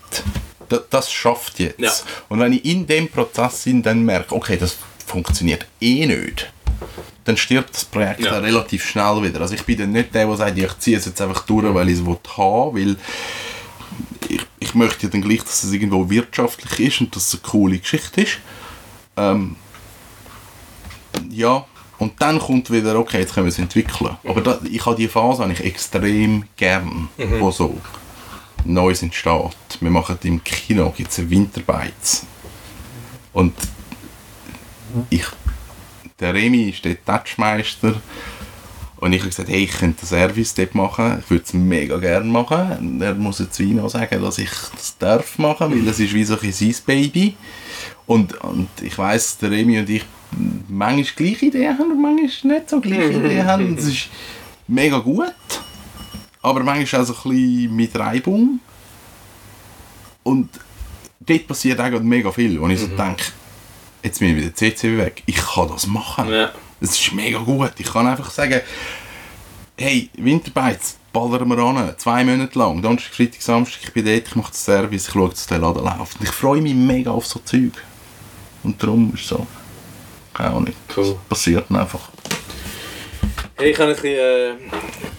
Speaker 2: Das, das schafft jetzt.
Speaker 1: Mhm, Ja.
Speaker 2: Und wenn ich in dem Prozess bin, dann merke, okay, das funktioniert eh nicht, dann stirbt das Projekt
Speaker 1: Ja.
Speaker 2: relativ schnell wieder. Also ich bin dann nicht der, der sagt, ich ziehe es jetzt einfach durch, weil ich es haben will, weil ich, ich möchte ja dann gleich, dass es irgendwo wirtschaftlich ist und dass es eine coole Geschichte ist. Ähm, ja, und dann kommt wieder, okay, jetzt können wir es entwickeln. Aber da, ich habe die Phase eigentlich extrem gern, wo so Neues entsteht. Wir machen im Kino gibt's eine Winterbeiz. Und ich, der Remy ist der Touchmeister und ich habe gesagt, hey, ich könnte den Service dort machen, ich würde es mega gerne machen. Er muss jetzt wie noch sagen, dass ich das darf machen, weil das ist wie so ein sein Baby. Und, und ich weiss, der Remy und ich manchmal gleiche Ideen haben und manchmal nicht so gleiche Ideen haben. Das ist mega gut, aber manchmal auch so ein bisschen mit Reibung. Und dort passiert auch mega viel, und ich so denke, jetzt bin ich wieder CCW weg, ich kann das machen.
Speaker 1: Ja.
Speaker 2: Das ist mega gut. Ich kann einfach sagen, hey, Winterbeiz, ballern wir an, zwei Monate lang, Donnerstag, Freitag, Samstag, ich bin dort, ich mache den Service, ich schaue, dass der Laden läuft. Und ich freue mich mega auf so Zeug. Und darum ist es so, keine Ahnung,
Speaker 1: Cool.
Speaker 2: es passiert einfach.
Speaker 1: Ich habe ein bisschen, äh,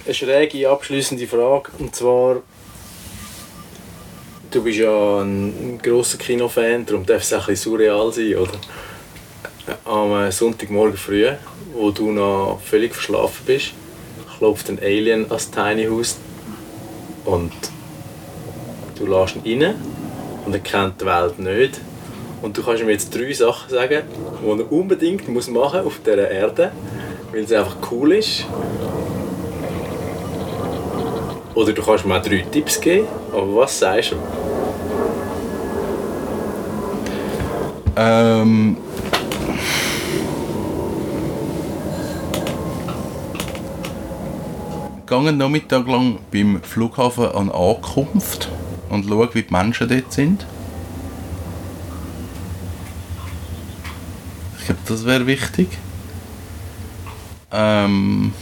Speaker 1: eine schräge abschließende Frage. Und zwar, du bist ja ein, ein grosser Kinofan, darum darf es auch ein bisschen surreal sein, oder? Am äh, Sonntagmorgen früh, wo du noch völlig verschlafen bist, klopft ein Alien ans Tiny House und du lässt ihn rein und er kennt die Welt nicht. Und du kannst ihm jetzt drei Sachen sagen, die er unbedingt muss machen auf dieser Erde, weil es einfach cool ist. Oder du kannst mir auch drei Tipps geben, aber was sagst du?
Speaker 2: Ähm, gehe einen Nachmittag lang beim Flughafen an Ankunft und schaue, wie die Menschen dort sind. Ich glaube, das wäre wichtig. Ähm,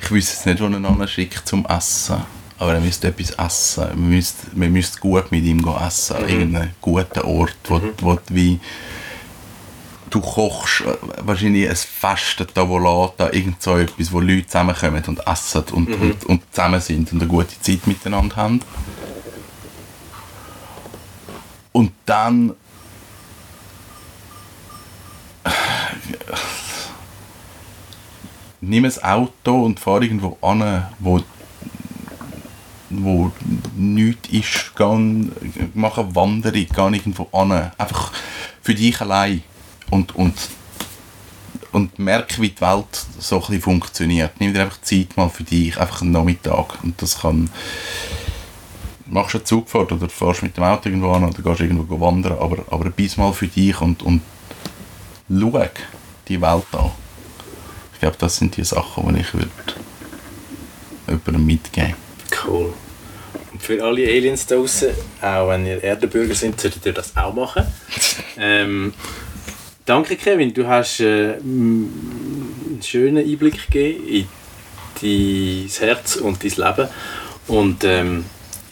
Speaker 2: ich wüsste jetzt nicht, wo einen anderen schickt zum Essen. aber er müsste etwas essen. Man müsste, man müsste gut mit ihm essen. Mhm. Irgendeinen guten Ort, wo, mhm. wo du wie du kochst äh, wahrscheinlich ein Fest, Tavolata, irgend so etwas, wo Leute zusammenkommen und essen und, mhm. und, und zusammen sind und eine gute Zeit miteinander haben. Und dann nimm ein Auto und fahr irgendwo an, wo wo nichts ist, geh, mach eine Wanderung, geh irgendwo an. Einfach für dich allein. Und, und, und merk, wie die Welt so ein funktioniert. Nimm dir einfach Zeit mal für dich, einfach einen Nachmittag. Und das kann... Machst du eine Zugfahrt oder fährst mit dem Auto irgendwo an oder gehst irgendwo wandern, aber, aber bis mal für dich und, und schau die Welt an. Ich glaube, das sind die Sachen, die ich würde jemandem mitgeben
Speaker 1: Cool. Und für alle Aliens da draußen, auch wenn ihr Erdenbürger seid, solltet ihr das auch machen. ähm, danke Kevin, du hast äh, einen schönen Einblick gegeben in dein Herz und dein Leben. Und ähm,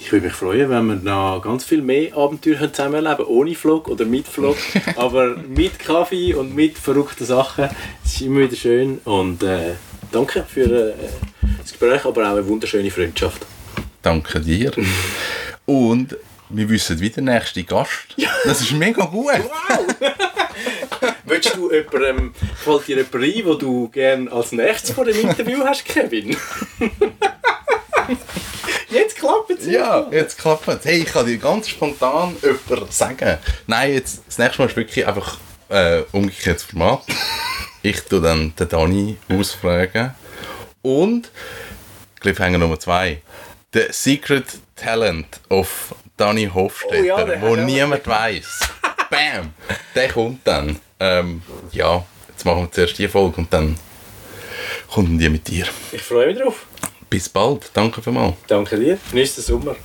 Speaker 1: ich würde mich freuen, wenn wir noch ganz viel mehr Abenteuer zusammen erleben ohne Vlog oder mit Vlog, aber mit Kaffee und mit verrückten Sachen. Es ist immer wieder schön und äh, danke für äh, das Gespräch, aber auch eine wunderschöne Freundschaft.
Speaker 2: Danke dir. und wir wissen wieder der nächste Gast. Das ist mega gut. Wow!
Speaker 1: Willst du jemandem, fällt dir jemand ein, den du gerne als nächstes vor dem Interview hast, Kevin? Jetzt klappt es.
Speaker 2: Ja, jetzt klappt es. Hey, ich kann dir ganz spontan jemanden sagen. Nein, jetzt, das nächste Mal ist wirklich einfach äh, umgekehrtes Format. Ich tue dann den Dani ausfragen. Und Cliffhanger Nummer 2. The Secret Talent of Dani Hofstetter, oh ja, wo niemand weiß. Bam! Der kommt dann. Ähm, ja, jetzt machen wir zuerst die Folge und dann kommt die mit dir.
Speaker 1: Ich freue mich drauf.
Speaker 2: Bis bald. Danke vielmals.
Speaker 1: Danke dir. Den Sommer.